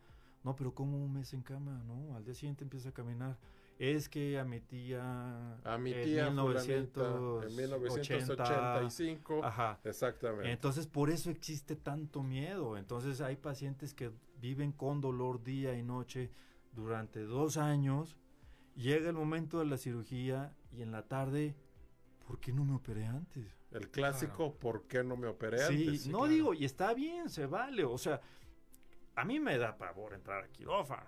No, pero ¿cómo un mes en cama? No, al día siguiente empieza a caminar. Es que a mi tía... A mi en tía fulanita, 1980, en 1985. Ajá. Exactamente. Entonces, por eso existe tanto miedo. Entonces, hay pacientes que viven con dolor día y noche durante dos años. Llega el momento de la cirugía y en la tarde, ¿por qué no me operé antes? El clásico, ¿por qué no me operé Sí, antes? no digo, y está bien, se vale. O sea, a mí me da pavor entrar a quirófano.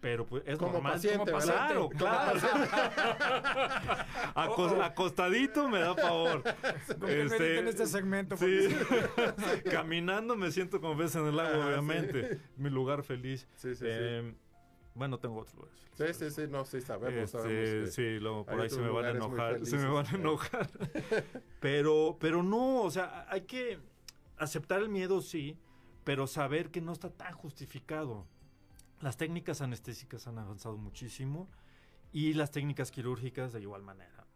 Pero pues es Como normal. paciente, como. Claro, claro. Acos- Oh, acostadito me da pavor. Con que mediten este segmento, Sí. Caminando me siento como pez en el agua, Ah, sí. obviamente. Mi lugar feliz. Sí, sí, sí. Bueno, tengo otros lugares. Sí, sí, sí, no, sí, sabemos, Este, sabemos sí, luego por ahí se me van a enojar. Se me van a enojar. pero, pero no, o sea, hay que aceptar el miedo, sí, pero saber que no está tan justificado. Las técnicas anestésicas han avanzado muchísimo y las técnicas quirúrgicas de igual manera.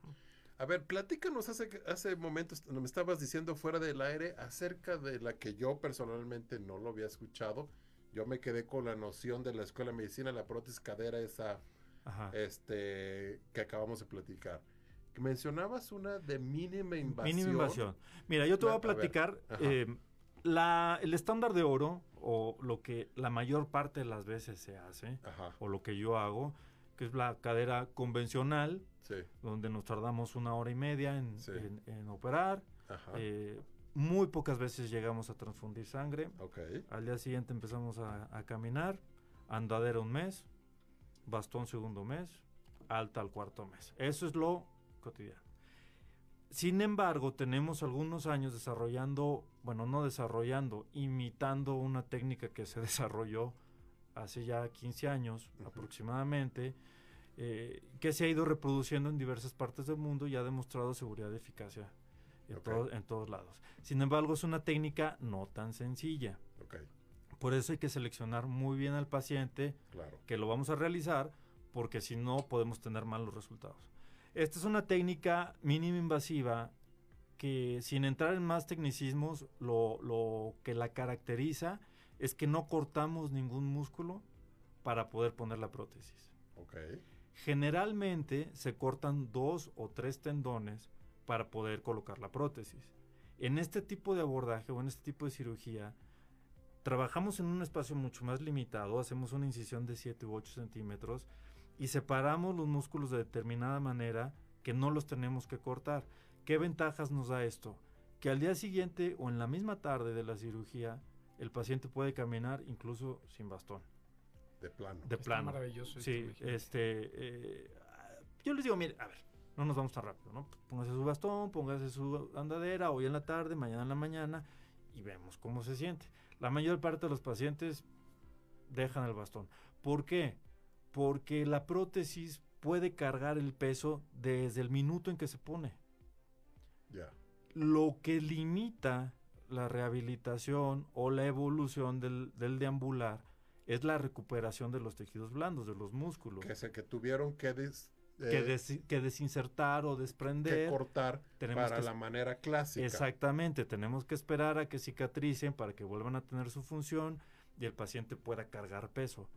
A ver, platícanos hace, hace momentos, me estabas diciendo fuera del aire acerca de la que yo personalmente no lo había escuchado. Yo me quedé con la noción de la escuela de medicina, la prótesis cadera, esa Ajá. este que acabamos de platicar. Mencionabas una de mínima invasión. Mínima invasión. Mira, yo te voy a platicar. eh, la, el estándar de oro, o lo que la mayor parte de las veces se hace, Ajá. o lo que yo hago, que es la cadera convencional, Sí. donde nos tardamos una hora y media en, Sí. en- en operar. Ajá. Eh, muy pocas veces llegamos a transfundir sangre. Ok. Al día siguiente empezamos a, a caminar, andadera un mes, bastón segundo mes, alta al cuarto mes. Eso es lo cotidiano. Sin embargo, tenemos algunos años desarrollando, bueno, no desarrollando, imitando una técnica que se desarrolló hace ya 15 años aproximadamente, eh, que se ha ido reproduciendo en diversas partes del mundo y ha demostrado seguridad y eficacia en, Ok. todo- en todos lados. Sin embargo, es una técnica no tan sencilla. Por eso hay que seleccionar muy bien al paciente Claro. que lo vamos a realizar, porque si no podemos tener malos resultados. Esta es una técnica mínima invasiva que sin entrar en más tecnicismos, lo, lo que la caracteriza es que no cortamos ningún músculo para poder poner la prótesis. Generalmente se cortan dos o tres tendones para poder colocar la prótesis. En este tipo de abordaje o en este tipo de cirugía, trabajamos en un espacio mucho más limitado, hacemos una incisión de 7 u 8 centímetros y separamos los músculos de determinada manera que no los tenemos que cortar. ¿Qué ventajas nos da esto? Que al día siguiente o en la misma tarde de la cirugía, el paciente puede caminar incluso sin bastón. De plano. De Está plano. maravilloso Sí, este. eh, yo les digo, mire, a ver, no nos vamos tan rápido, ¿no? Póngase su bastón, póngase su andadera, hoy en la tarde, mañana en la mañana, y vemos cómo se siente. La mayor parte de los pacientes dejan el bastón. ¿Por qué? Porque la prótesis puede cargar el peso desde el minuto en que se pone. Ya. Lo que limita la rehabilitación o la evolución del, del deambular es la recuperación de los tejidos blandos, de los músculos. Que, se, que tuvieron que, des- que, eh, des- que desinsertar o desprender. que cortar tenemos para que- la manera clásica. Exactamente, tenemos que esperar a que cicatricen para que vuelvan a tener su función y el paciente pueda cargar peso.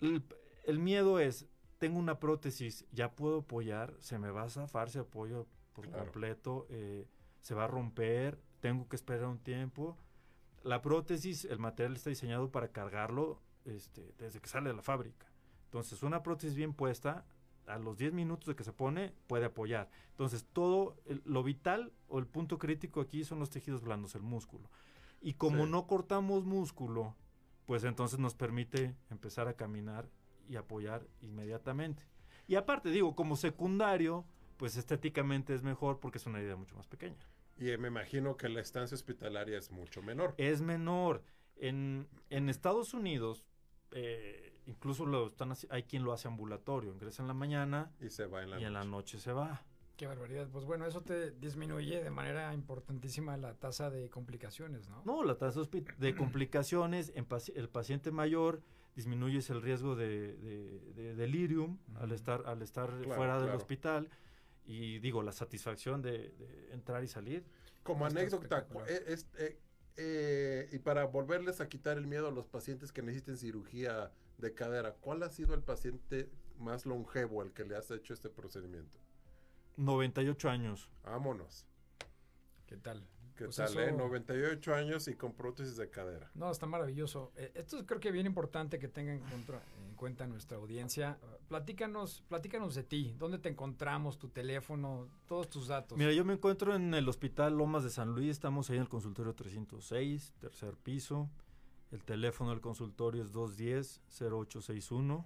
El, el miedo es, tengo una prótesis, ya puedo apoyar, se me va a zafar si apoyo por Claro. completo, eh, se va a romper, tengo que esperar un tiempo. La prótesis, el material está diseñado para cargarlo este, desde que sale de la fábrica. Entonces, una prótesis bien puesta, a los 10 minutos de que se pone, puede apoyar. Entonces, todo el- lo vital o el punto crítico aquí son los tejidos blandos, el músculo. Y como Sí. no cortamos músculo, pues entonces nos permite empezar a caminar y apoyar inmediatamente. Y aparte, digo, como secundario, pues estéticamente es mejor porque es una herida mucho más pequeña. Y eh, me imagino que la estancia hospitalaria es mucho menor. Es menor. En, en Estados Unidos, eh, incluso lo están hay quien lo hace ambulatorio. Ingresa en la mañana y se va en la y en la noche se va. Qué barbaridad. Pues bueno, eso te disminuye de manera importantísima la tasa de complicaciones, ¿no? No, la tasa de complicaciones en paci- el paciente mayor disminuyes el riesgo de, de- de delirium al estar al estar Claro, fuera del claro. hospital y digo, la satisfacción de, de entrar y salir. Como está anécdota, eh, es- eh, eh, y para volverles a quitar el miedo a los pacientes que necesiten cirugía de cadera, ¿cuál ha sido el paciente más longevo al que le has hecho este procedimiento? 98 años. Vámonos. ¿Qué tal? ¿Qué Pues tal, eso- eh? 98 años y con prótesis de cadera. No, está maravilloso. Eh, esto es creo que bien importante que tengan en, cuenta nuestra audiencia. Uh, Platícanos, platícanos de ti. ¿Dónde te encontramos? Tu teléfono, todos tus datos. Mira, yo me encuentro en el Hospital Lomas de San Luis, estamos ahí en el consultorio 306, tercer piso. El teléfono del consultorio es 210-0861.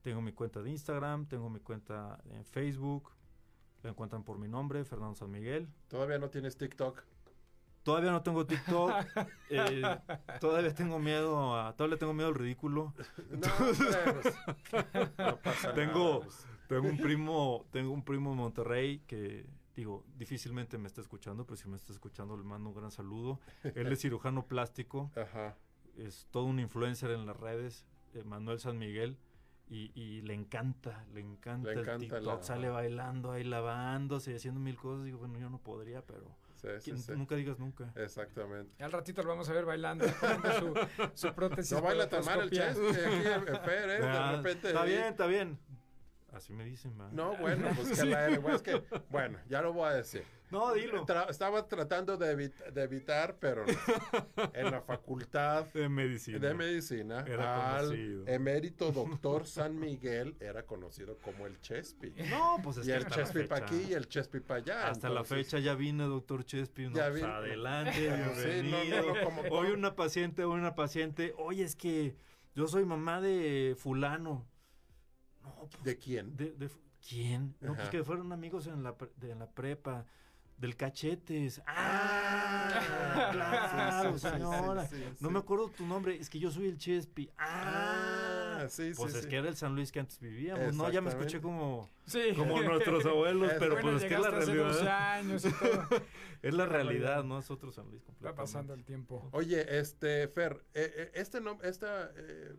Tengo mi cuenta de Instagram, tengo mi cuenta en Facebook. La encuentran por mi nombre, Fernando San Miguel. ¿Todavía no tienes TikTok? Todavía no tengo TikTok. eh, todavía tengo miedo a. Todavía tengo miedo al ridículo. No, hombre, pues, no pasa tengo, nada, pues. tengo un primo, tengo un primo en Monterrey que digo, difícilmente me está escuchando, pero si me está escuchando le mando un gran saludo. Él es cirujano plástico. Es todo un influencer en las redes, eh, Manuel San Miguel. Y, y le encanta, le encanta, Le el encanta TikTok, la- sale bailando ahí lavándose, haciendo mil cosas. Digo, bueno, yo no podría, pero Sí, sí, ¿quién- sí. nunca digas nunca. Exactamente. Al ratito lo vamos a ver bailando, su, su prótesis. No baila tan mal el chest aquí, el Fer, ¿eh? De Ah, repente. Está ahí- bien, está bien. Así me dicen, va. No, bueno, pues que Sí. la R, bueno, es que, bueno, ya lo voy a decir. No, dilo. Tra- estaba tratando de, evit- de evitar, pero no. en la facultad de medicina, de medicina Era al conocido. emérito doctor San Miguel era conocido como el Chespi. No, pues es y que el Chespi para aquí y el Chespi para allá. Hasta la fecha ya vine, doctor Chespi. No, Ya pues, vino. adelante, Sí, no, bienvenido. no, como- Hoy una paciente, una paciente. Oye, es que yo soy mamá de fulano. ¿De quién? De, ¿Quién? No, pues que fueron amigos en la, pre- de, en la prepa. Del cachetes. ¡Ah! claro, Sí, sí, sí, señora. sí, sí, No me acuerdo tu nombre. Es que yo soy el Chespi. ¡Ah! sí, Pues sí, es sí. que era el San Luis que antes vivíamos. No, ya me escuché como, Sí. como nuestros abuelos, pero bueno, pues es que es la realidad. 12 años y todo. es la realidad, no es otro San Luis Va completamente. pasando el tiempo. Oye, este, Fer, eh, eh, este nom- esta eh,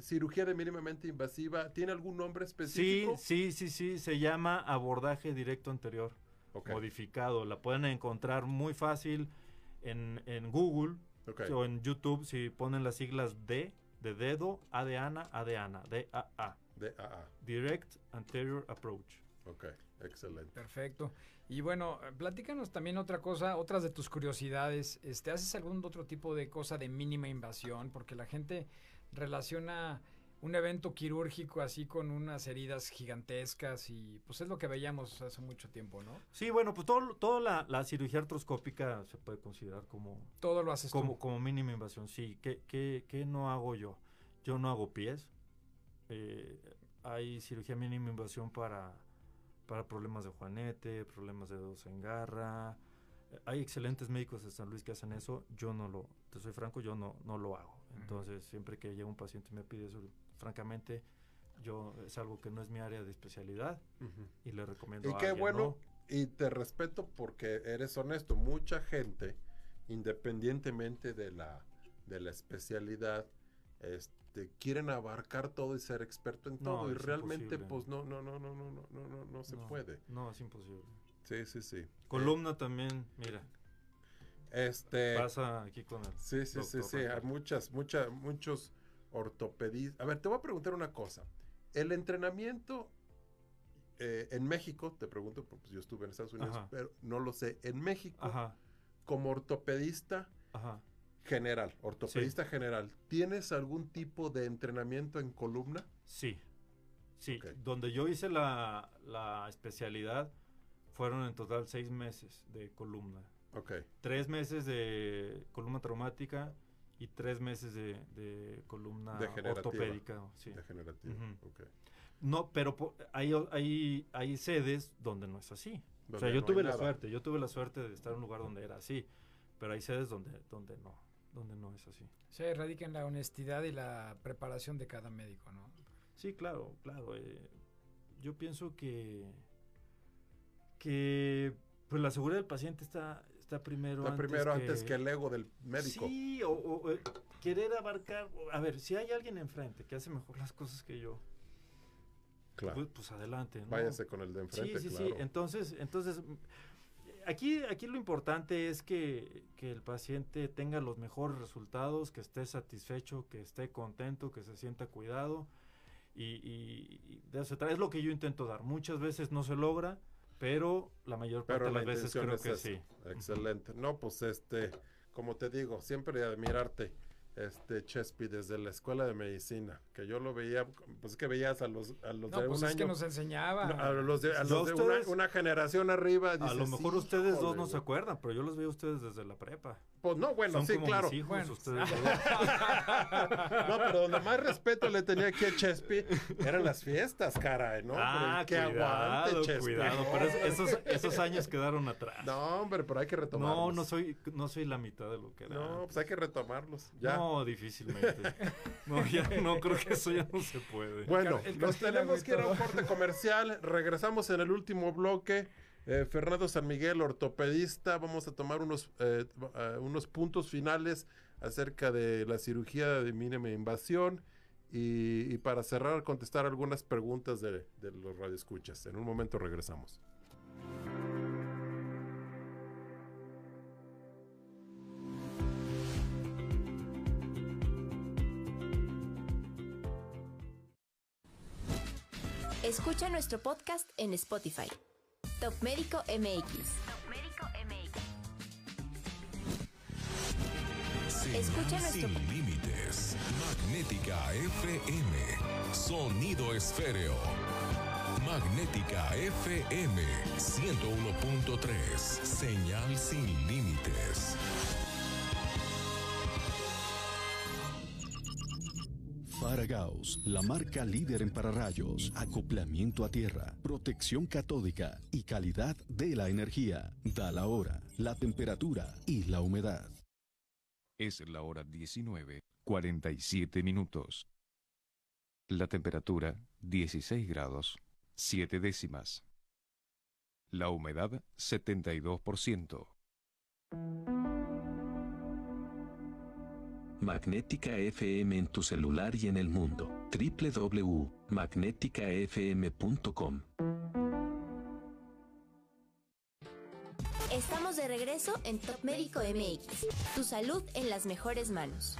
cirugía de mínimamente invasiva, ¿tiene algún nombre Sí, específico? sí, sí, sí, se llama abordaje directo anterior, Ok. modificado. La pueden encontrar muy fácil en, en Google Ok. o en YouTube si ponen las siglas D de dedo, A de Ana, A de Ana, D A A. De. Direct Anterior Approach. Ok, excelente. Perfecto. Y bueno, platícanos también otra cosa, otras de tus curiosidades. Este, ¿Haces algún otro tipo de cosa de mínima invasión? Porque la gente relaciona un evento quirúrgico así con unas heridas gigantescas y pues es lo que veíamos hace mucho tiempo, ¿no? Sí, bueno, pues todo, toda la, la cirugía artroscópica se puede considerar como, Todo lo haces tú. como, como mínima invasión. Sí, ¿Qué, qué, qué no hago yo? Yo no hago pies. Eh, hay cirugía mínima invasión para, para problemas de juanete, problemas de dedos en garra. Eh, Hay excelentes médicos de San Luis que hacen eso. Yo no lo, te soy franco, yo no, no lo hago. Entonces, siempre que llega un paciente y me pide eso, francamente, yo es algo que no es mi área de especialidad y le recomiendo Y a qué alguien, bueno, ¿no? y te respeto porque eres honesto. Mucha gente, independientemente de la, de la especialidad, este, quieren abarcar todo y ser experto en No, todo. y realmente, imposible. pues no, no, no, no, no, no, no, no, no se No, puede. No, es imposible. Sí, sí, sí. Columna también, mira. Este. Pasa aquí con el Sí, sí, sí, sí. Hay muchas, muchas, muchos ortopedistas. A ver, te voy a preguntar una cosa. El entrenamiento eh, en México, te pregunto, porque yo estuve en Estados Unidos, Ajá. pero no lo sé. En México, Ajá. como ortopedista Ajá. general, ortopedista general, ¿tienes algún tipo de entrenamiento en columna? Sí, sí. Donde yo hice la, la especialidad fueron en total seis meses de columna. Ok. Tres meses de columna traumática y tres meses de, de columna ortopédica. Sí. Degenerativa, Ujú. ok. No, pero po- hay, hay, hay sedes donde no es así. O sea, yo no tuve la nada. suerte, yo tuve la suerte de estar en un lugar donde era así, pero hay sedes donde, donde no, donde no es así. Se radica en la honestidad y la preparación de cada médico, ¿no? Sí, claro, claro. eh, yo pienso que que pues la seguridad del paciente está está primero Está primero antes que el ego del médico. Sí, o, o, eh, querer abarcar, a ver, si hay alguien enfrente que hace mejor las cosas que yo, Claro. pues, pues adelante. ¿no? Váyase con el de enfrente, Sí, sí, claro. sí. Entonces, entonces aquí, aquí lo importante es que, que el paciente tenga los mejores resultados, que esté satisfecho, que esté contento, que se sienta cuidado. Y, y- y de eso se es lo que yo intento dar. Muchas veces no se logra, pero la mayor parte Pero de la las veces intención creo es que sí. Excelente. No, pues este, como te digo, siempre admirarte, este Chespi, desde la escuela de medicina, que yo lo veía, pues es que veías a los, a los No, de pues un es que año. nos enseñaba. No, a los de, a los de ustedes- una, una generación arriba. A lo mejor ustedes dos "Híjole, no se güey". acuerdan, pero yo los veo a ustedes desde la prepa. Pues no, bueno, Son sí, como claro. mis hijos, Bueno. ustedes dos. No, pero donde más respeto le tenía aquí a Chespi eran las fiestas, caray, ¿no? Ah, Pero que aguante, Chespi. cuidado. Pero es- esos, esos años quedaron atrás. No, hombre, pero hay que retomarlos. No, no soy, no soy la mitad de lo que era. No, pues hay que retomarlos. Ya. No, difícilmente. No, ya no creo que eso ya no se puede. Bueno, nos tenemos que ir a un corte comercial. Regresamos en el último bloque. Eh, Fernando San Miguel, ortopedista. Vamos a tomar unos, eh, eh, unos puntos finales acerca de la cirugía de mínima invasión. Y, para cerrar, contestar algunas preguntas de, de los radioescuchas. En un momento regresamos. Escucha nuestro podcast en Spotify. Top Médico MX. Señal Escucha nuestro- sin límites. Magnética FM. Sonido esféreo. Magnética FM 101.3. Señal sin límites. Faragaos, la marca líder en pararrayos, acoplamiento a tierra, protección catódica y calidad de la energía. Da la hora, la temperatura y la humedad. Es la hora 19, 47 minutos. La temperatura 16 grados, 7 décimas. La humedad 72%. Magnética FM en tu celular y en el mundo. www.magnéticafm.com. Estamos de regreso en Top Médico MX. Tu salud en las mejores manos.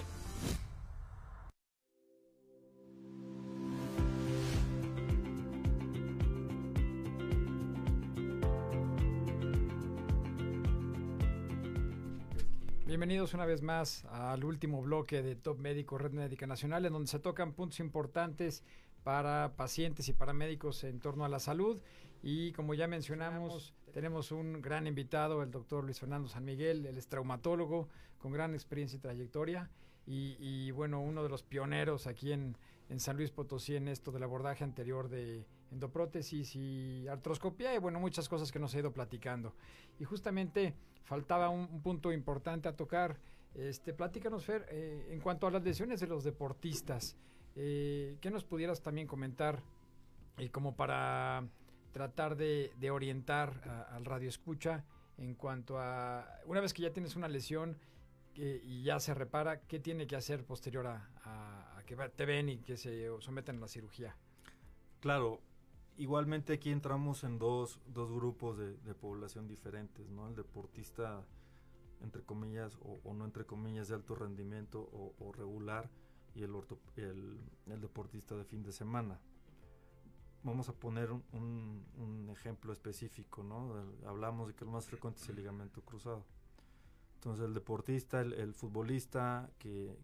Bienvenidos una vez más al último bloque de Top Médico Red Médica Nacional, en donde se tocan puntos importantes para pacientes y para médicos en torno a la salud. Y como ya mencionamos, tenemos un gran invitado, el doctor Luis Fernando San Miguel, él es traumatólogo con gran experiencia y trayectoria. Y, bueno, uno de los pioneros aquí en, en San Luis Potosí en esto del abordaje anterior de endoprótesis y artroscopía y bueno, muchas cosas que nos ha ido platicando. Y justamente faltaba un, un punto importante a tocar. Este, platícanos, Fer, eh, en cuanto a las lesiones de los deportistas, eh, ¿qué nos pudieras también comentar eh, como para tratar de, orientar al radio escucha en cuanto a, una vez que ya tienes una lesión y ya se repara, ¿qué tiene que hacer posterior a, a- que te ven y que se someten a la cirugía? Claro, igualmente aquí entramos en dos, dos grupos de, población diferentes, ¿no? El deportista, entre comillas, o, no entre comillas, de alto rendimiento o, regular, y el, orto- el, el deportista de fin de semana. Vamos a poner un, ejemplo específico, ¿no? Hablamos de que lo más frecuente es el ligamento cruzado. Entonces el deportista, el, futbolista que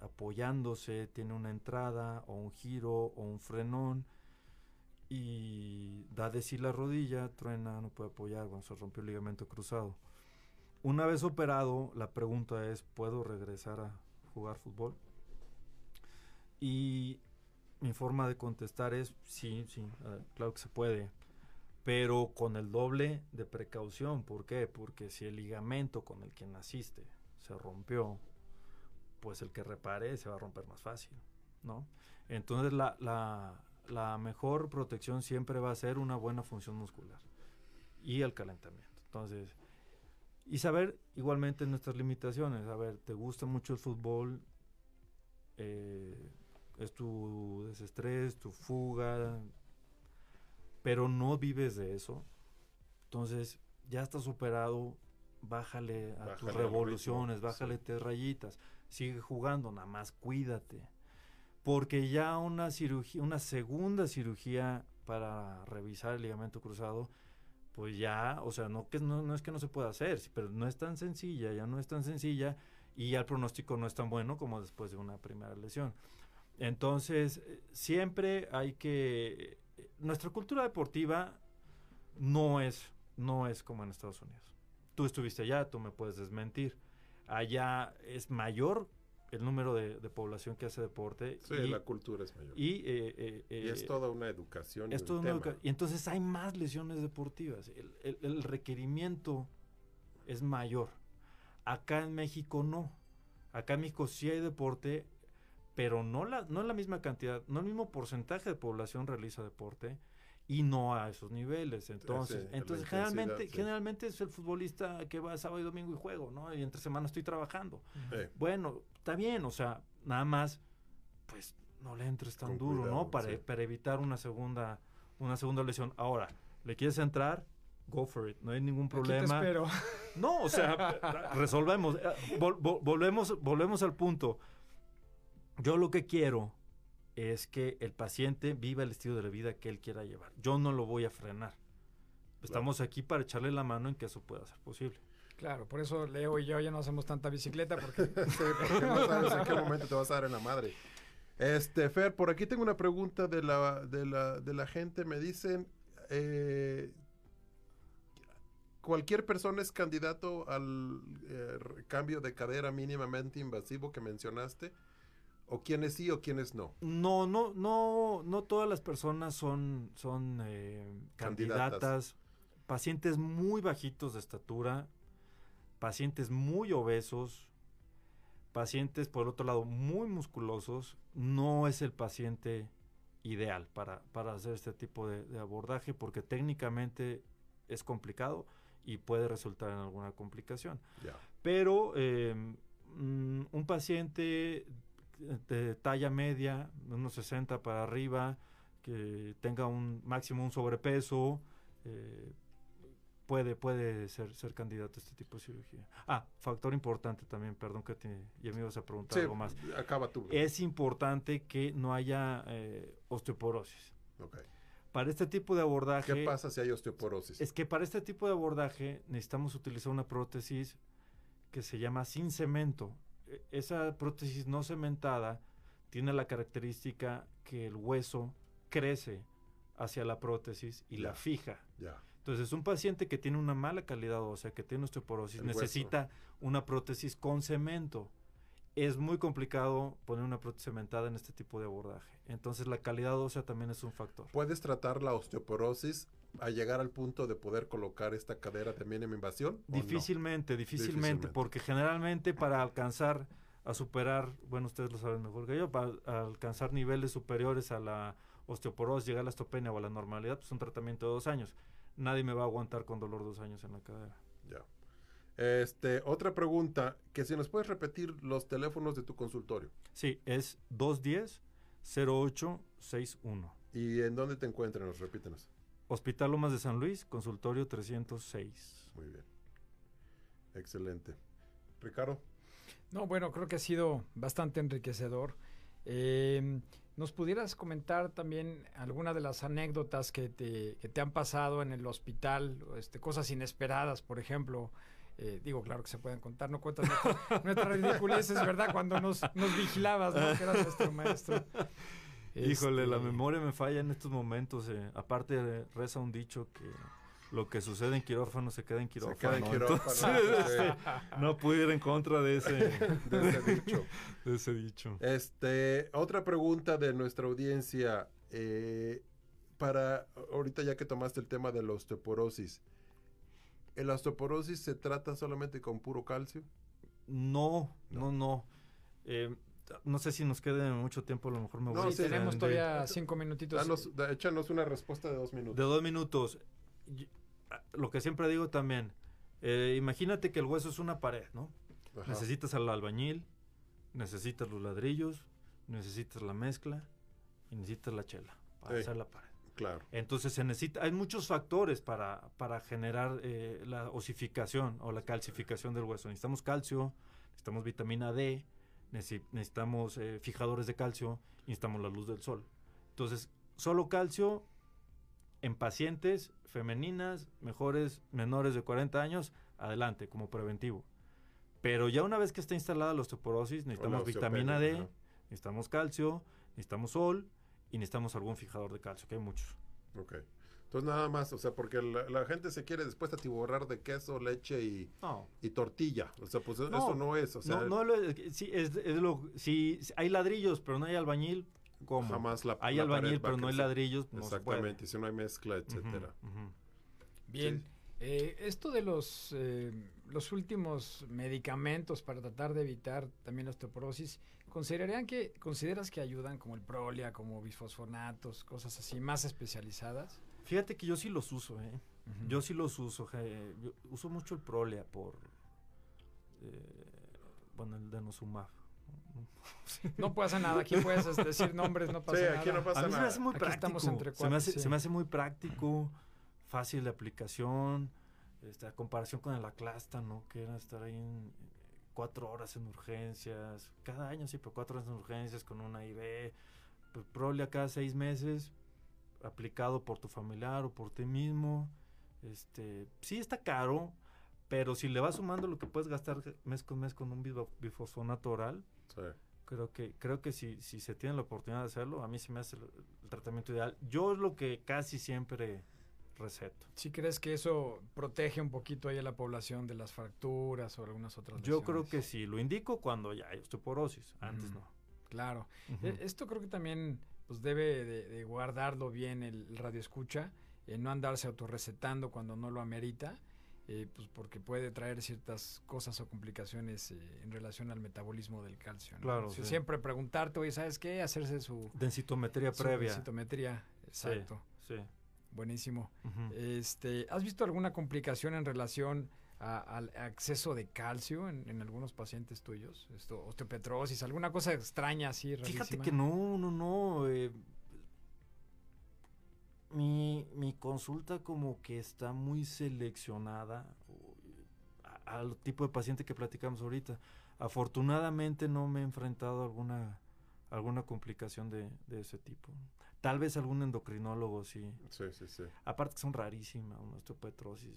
apoyándose tiene una entrada o un giro o un frenón y da de sí la rodilla, truena, no puede apoyar, bueno, se rompió el ligamento cruzado. Una vez operado, la pregunta es, ¿puedo regresar a jugar fútbol? Y mi forma de contestar es, sí, sí, claro que se puede, pero con el doble de precaución. ¿Por qué? Porque si el ligamento con el que naciste se rompió, pues el que repare se va a romper más fácil, ¿no? Entonces la, la, la mejor protección siempre va a ser una buena función muscular y el calentamiento. Entonces, y saber igualmente nuestras limitaciones. A ver, ¿te gusta mucho el fútbol? Eh, es tu desestrés, tu fuga, pero no vives de eso. Entonces, ya estás superado, bájale a tus Bájale revoluciones, ritmo, bájale tres rayitas, sigue jugando, nada más cuídate. Porque ya una cirugía, una segunda cirugía para revisar el ligamento cruzado, pues ya, o sea, no es que no se pueda hacer, pero no es tan sencilla, ya no es tan sencilla y ya el pronóstico no es tan bueno como después de una primera lesión. Entonces, eh, siempre hay que eh, nuestra cultura deportiva no es no es como en Estados Unidos. Tú estuviste allá, tú me puedes desmentir. Allá es mayor el número de, de población que hace deporte. Sí, y- la cultura es mayor. Y, eh, eh, Y es eh, toda una educación. y es un toda una educa- Y entonces hay más lesiones deportivas. El, el- el requerimiento es mayor. Acá en México no. Acá en México sí hay deporte, pero no la, no la misma cantidad, no el mismo porcentaje de población realiza deporte y no a esos niveles. Entonces, sí, entonces generalmente, sí. generalmente es el futbolista que va sábado y domingo y juego, ¿no? Y entre semana estoy trabajando. Bueno, está bien, o sea, nada más, pues no le entres tan Con duro, cuidado, ¿no? Para, sí. para evitar una segunda, una segunda lesión. Ahora, ¿le quieres entrar? Go for it, no hay ningún Aquí te problema. espero. No, o sea, resolvemos, eh, vol- vol- volvemos, volvemos al punto. Yo lo que quiero es que el paciente viva el estilo de la vida que él quiera llevar. Yo no lo voy a frenar. Estamos aquí para echarle la mano en que eso pueda ser posible. Claro, por eso Leo y yo ya no hacemos tanta bicicleta porque... Sí, porque no sabes en qué momento te vas a dar en la madre. Este, Fer, por aquí tengo una pregunta de la, de la, de la gente. Me dicen, eh, ¿cualquier persona es candidato al eh, cambio de cadera mínimamente invasivo que mencionaste? ¿O quiénes sí o quiénes no? No, no, no, no todas las personas son, son eh, Candidatas. candidatas. Pacientes muy bajitos de estatura, pacientes muy obesos, pacientes por otro lado muy musculosos, no es el paciente ideal para, para hacer este tipo de, de abordaje porque técnicamente es complicado y puede resultar en alguna complicación. Ya. Pero eh, mm, un paciente de talla media, unos 60 para arriba, que tenga un máximo un sobrepeso, eh, puede, puede ser, ser candidato a este tipo de cirugía. Ah, factor importante también, perdón que te, ya me ibas a preguntar Sí, algo más. acaba tú. Es importante que no haya eh, osteoporosis. Ok. Para este tipo de abordaje... ¿Qué pasa si hay osteoporosis? Es que para este tipo de abordaje necesitamos utilizar una prótesis que se llama sin cemento. E- Esa prótesis no cementada tiene la característica que el hueso crece hacia la prótesis y la fija. Ya. Entonces, un paciente que tiene una mala calidad ósea, que tiene osteoporosis, El hueso. necesita una prótesis con cemento. Es muy complicado poner una prótesis cementada en este tipo de abordaje. Entonces, la calidad ósea también es un factor. ¿Puedes tratar la osteoporosis a llegar al punto de poder colocar esta cadera de mínima invasión? no? Difícilmente, difícilmente, porque generalmente para alcanzar a superar, bueno, ustedes lo saben mejor que yo, para alcanzar niveles superiores a la osteoporosis, llegar a la osteopenia o a la normalidad, pues un tratamiento de dos años. Nadie me va a aguantar con dolor dos años en la cadera. Ya. Este, otra pregunta, que si nos puedes repetir los teléfonos de tu consultorio. Sí, es 210-0861. ¿Y en dónde te encuentran? Nos repítenos. Hospital Lomas de San Luis, consultorio 306. Muy bien. Excelente. Ricardo. No, bueno, creo que ha sido bastante enriquecedor. Eh, ¿Nos pudieras comentar también alguna de las anécdotas que te, que te han pasado en el hospital? Este, cosas inesperadas, por ejemplo. Eh, digo, claro que se pueden contar, no cuentas nuestra- nuestras ridiculeces, ¿verdad? Cuando nos, nos vigilabas, ¿no? Que eras nuestro maestro. Híjole, la Este, memoria me falla en estos momentos. eh. Aparte, eh, reza un dicho que lo que sucede en quirófano se queda en quirófano. queda en quirófano, Entonces, este, no pude ir en contra de ese, De ese dicho. de ese dicho. Este, otra pregunta de nuestra audiencia. eh, para, ahorita ya que tomaste el tema de la osteoporosis. ¿El osteoporosis se trata solamente con puro calcio? No, no, no. Eh, no sé si nos quede mucho tiempo, a lo mejor me voy No, a sí, tenemos todavía cinco minutitos. Danos- da- échanos una respuesta de dos minutos. De dos minutos. Ah, Lo que siempre digo también, eh, imagínate que el hueso es una pared, ¿no? Ajá. Necesitas al albañil, necesitas los ladrillos, necesitas la mezcla y necesitas la chela para Sí. hacer la pared. Claro. Entonces se necesita, hay muchos factores para, para generar eh, la osificación o la calcificación del hueso. Necesitamos calcio, necesitamos vitamina D, necesitamos eh, fijadores de calcio, necesitamos la luz del sol. Entonces, solo calcio en pacientes femeninas, mejores, menores de 40 años, adelante, como preventivo. Pero ya una vez que está instalada la osteoporosis, necesitamos osteopenia, vitamina D, necesitamos calcio, necesitamos sol y necesitamos algún fijador de calcio, que hay muchos. Ok. Entonces nada más, o sea, porque la, la gente se quiere después atiborrar de queso, leche y, No. y tortilla. O sea, pues eso no es, o sea, no, no lo- sí, es, es lo, si hay ladrillos, pero no hay albañil, ¿cómo? jamás la Hay la albañil, pero no hay ladrillos, no se puede. Exactamente, y si no hay mezcla, etcétera. Bien. Eh, esto de los, eh, los últimos medicamentos para tratar de evitar también la osteoporosis, ¿considerarían que, ¿consideras que ayudan como el Prolia, como bisfosfonatos, cosas así más especializadas? Fíjate que yo sí los uso, ¿eh? Yo sí los uso. je- yo uso mucho el Prolia por... eh, bueno, el denosumab. No pasa nada, aquí puedes este, decir nombres, no pasa Sí, nada. aquí no pasa a mí se me nada. hace muy Aquí práctico. estamos entre se, me hace, cuates, se me sí. hace muy práctico, fácil de aplicación, este, a comparación con el Aclasta, ¿no? Que era estar ahí en, cuatro horas en urgencias, cada año sí, pero cuatro horas en urgencias con una IV, pues, Prolia cada seis meses, aplicado por tu familiar o por ti mismo. Este, sí está caro, pero si le vas sumando lo que puedes gastar mes con mes con un bifo- bifosfonato oral, Sí. Creo que, creo que si, si se tiene la oportunidad de hacerlo, a mí se me hace el, el tratamiento ideal. Yo es lo que casi siempre receto. ¿Sí crees que eso protege un poquito ahí a la población de las fracturas o algunas otras Yo creo lesiones? que sí, lo indico cuando ya hay osteoporosis, antes no. Claro. E- Esto creo que también pues debe de, de guardarlo bien el, radio escucha, eh, no andarse autorrecetando cuando no lo amerita, eh, pues porque puede traer ciertas cosas o complicaciones eh, en relación al metabolismo del calcio. ¿no? Claro, Sí. Siempre preguntarte, oye, ¿sabes qué? Hacerse su Densitometría su previa. densitometría, exacto. sí. Buenísimo. Este, ¿Has visto alguna complicación en relación a- al exceso de calcio en, en algunos pacientes tuyos? Esto, osteopetrosis, alguna cosa extraña así, Fíjate rarísima? que no, no, no. eh, mi, mi consulta como que está muy seleccionada al tipo de paciente que platicamos ahorita. Afortunadamente no me he enfrentado a alguna, alguna complicación de, de ese tipo. Tal vez algún endocrinólogo sí. Sí, sí, sí. Aparte que son rarísimas, una osteopetrosis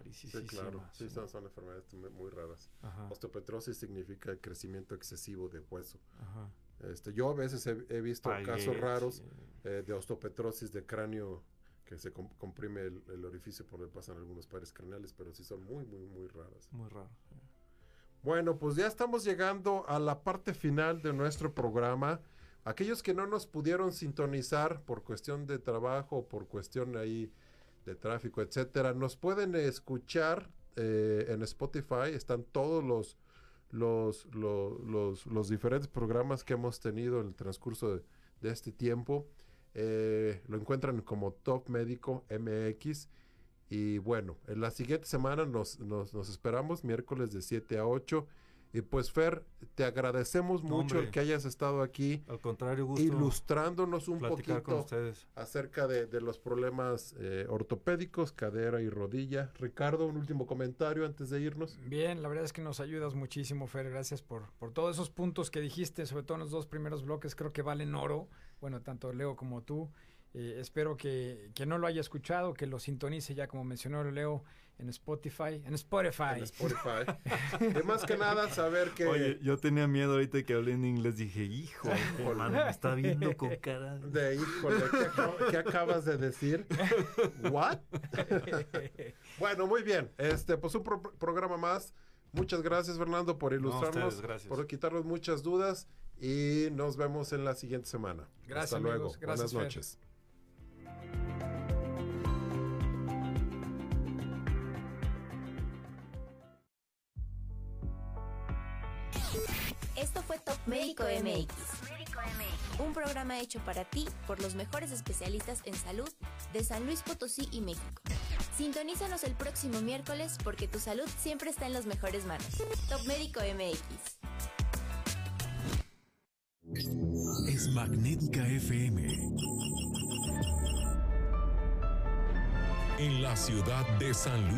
rarísima. Sí, claro. Sí, son, son enfermedades muy- raras. Ajá. Osteopetrosis significa crecimiento excesivo de hueso. Ajá. Este, yo a veces he, he visto casos raros sí. eh, de osteopetrosis de cráneo que se com- comprime el, el orificio por donde pasan algunos pares craneales, pero sí son muy, muy, muy raras. Muy raro. sí. Bueno, pues ya estamos llegando a la parte final de nuestro programa. Aquellos que no nos pudieron sintonizar por cuestión de trabajo, por cuestión ahí de tráfico, etcétera, nos pueden escuchar eh, en Spotify. Están todos los, los, lo- los, los diferentes programas que hemos tenido en el transcurso de, de este tiempo. Eh, lo encuentran como Top Médico MX. Y bueno, en la siguiente semana nos, nos, nos esperamos, miércoles de 7 a 8. Y pues Fer, te agradecemos mucho el que hayas estado aquí Al contrario, gusto. ilustrándonos un con poquito ustedes. acerca de, de los problemas eh, ortopédicos, cadera y rodilla. Ricardo, un último comentario antes de irnos. Bien, la verdad es que nos ayudas muchísimo, Fer. Gracias por, por todos esos puntos que dijiste, sobre todo en los dos primeros bloques, creo que valen oro. Bueno, tanto Leo como tú. Eh, espero que, que no lo haya escuchado, que lo sintonice ya como mencionó Leo en Spotify. En Spotify. En Spotify. de más que nada saber que... Oye, yo tenía miedo ahorita que hablé en inglés. Dije, hijo, mano, me está viendo con cara. De híjole, ¿qué, acabo- qué acabas de decir? ¿What? bueno, muy bien. Este, pues un pro- programa más. Muchas gracias, Fernando, por ilustrarnos, ustedes, gracias. por quitarnos muchas dudas y nos vemos en la siguiente semana. Gracias, Hasta luego. amigos. Gracias, Buenas Fer. Esto fue Top Médico MX. Un programa hecho para ti por los mejores especialistas en salud de San Luis Potosí y México. Sintonízanos el próximo miércoles porque tu salud siempre está en las mejores manos. Top Médico MX. es Magnética FM. En la ciudad de San Luis.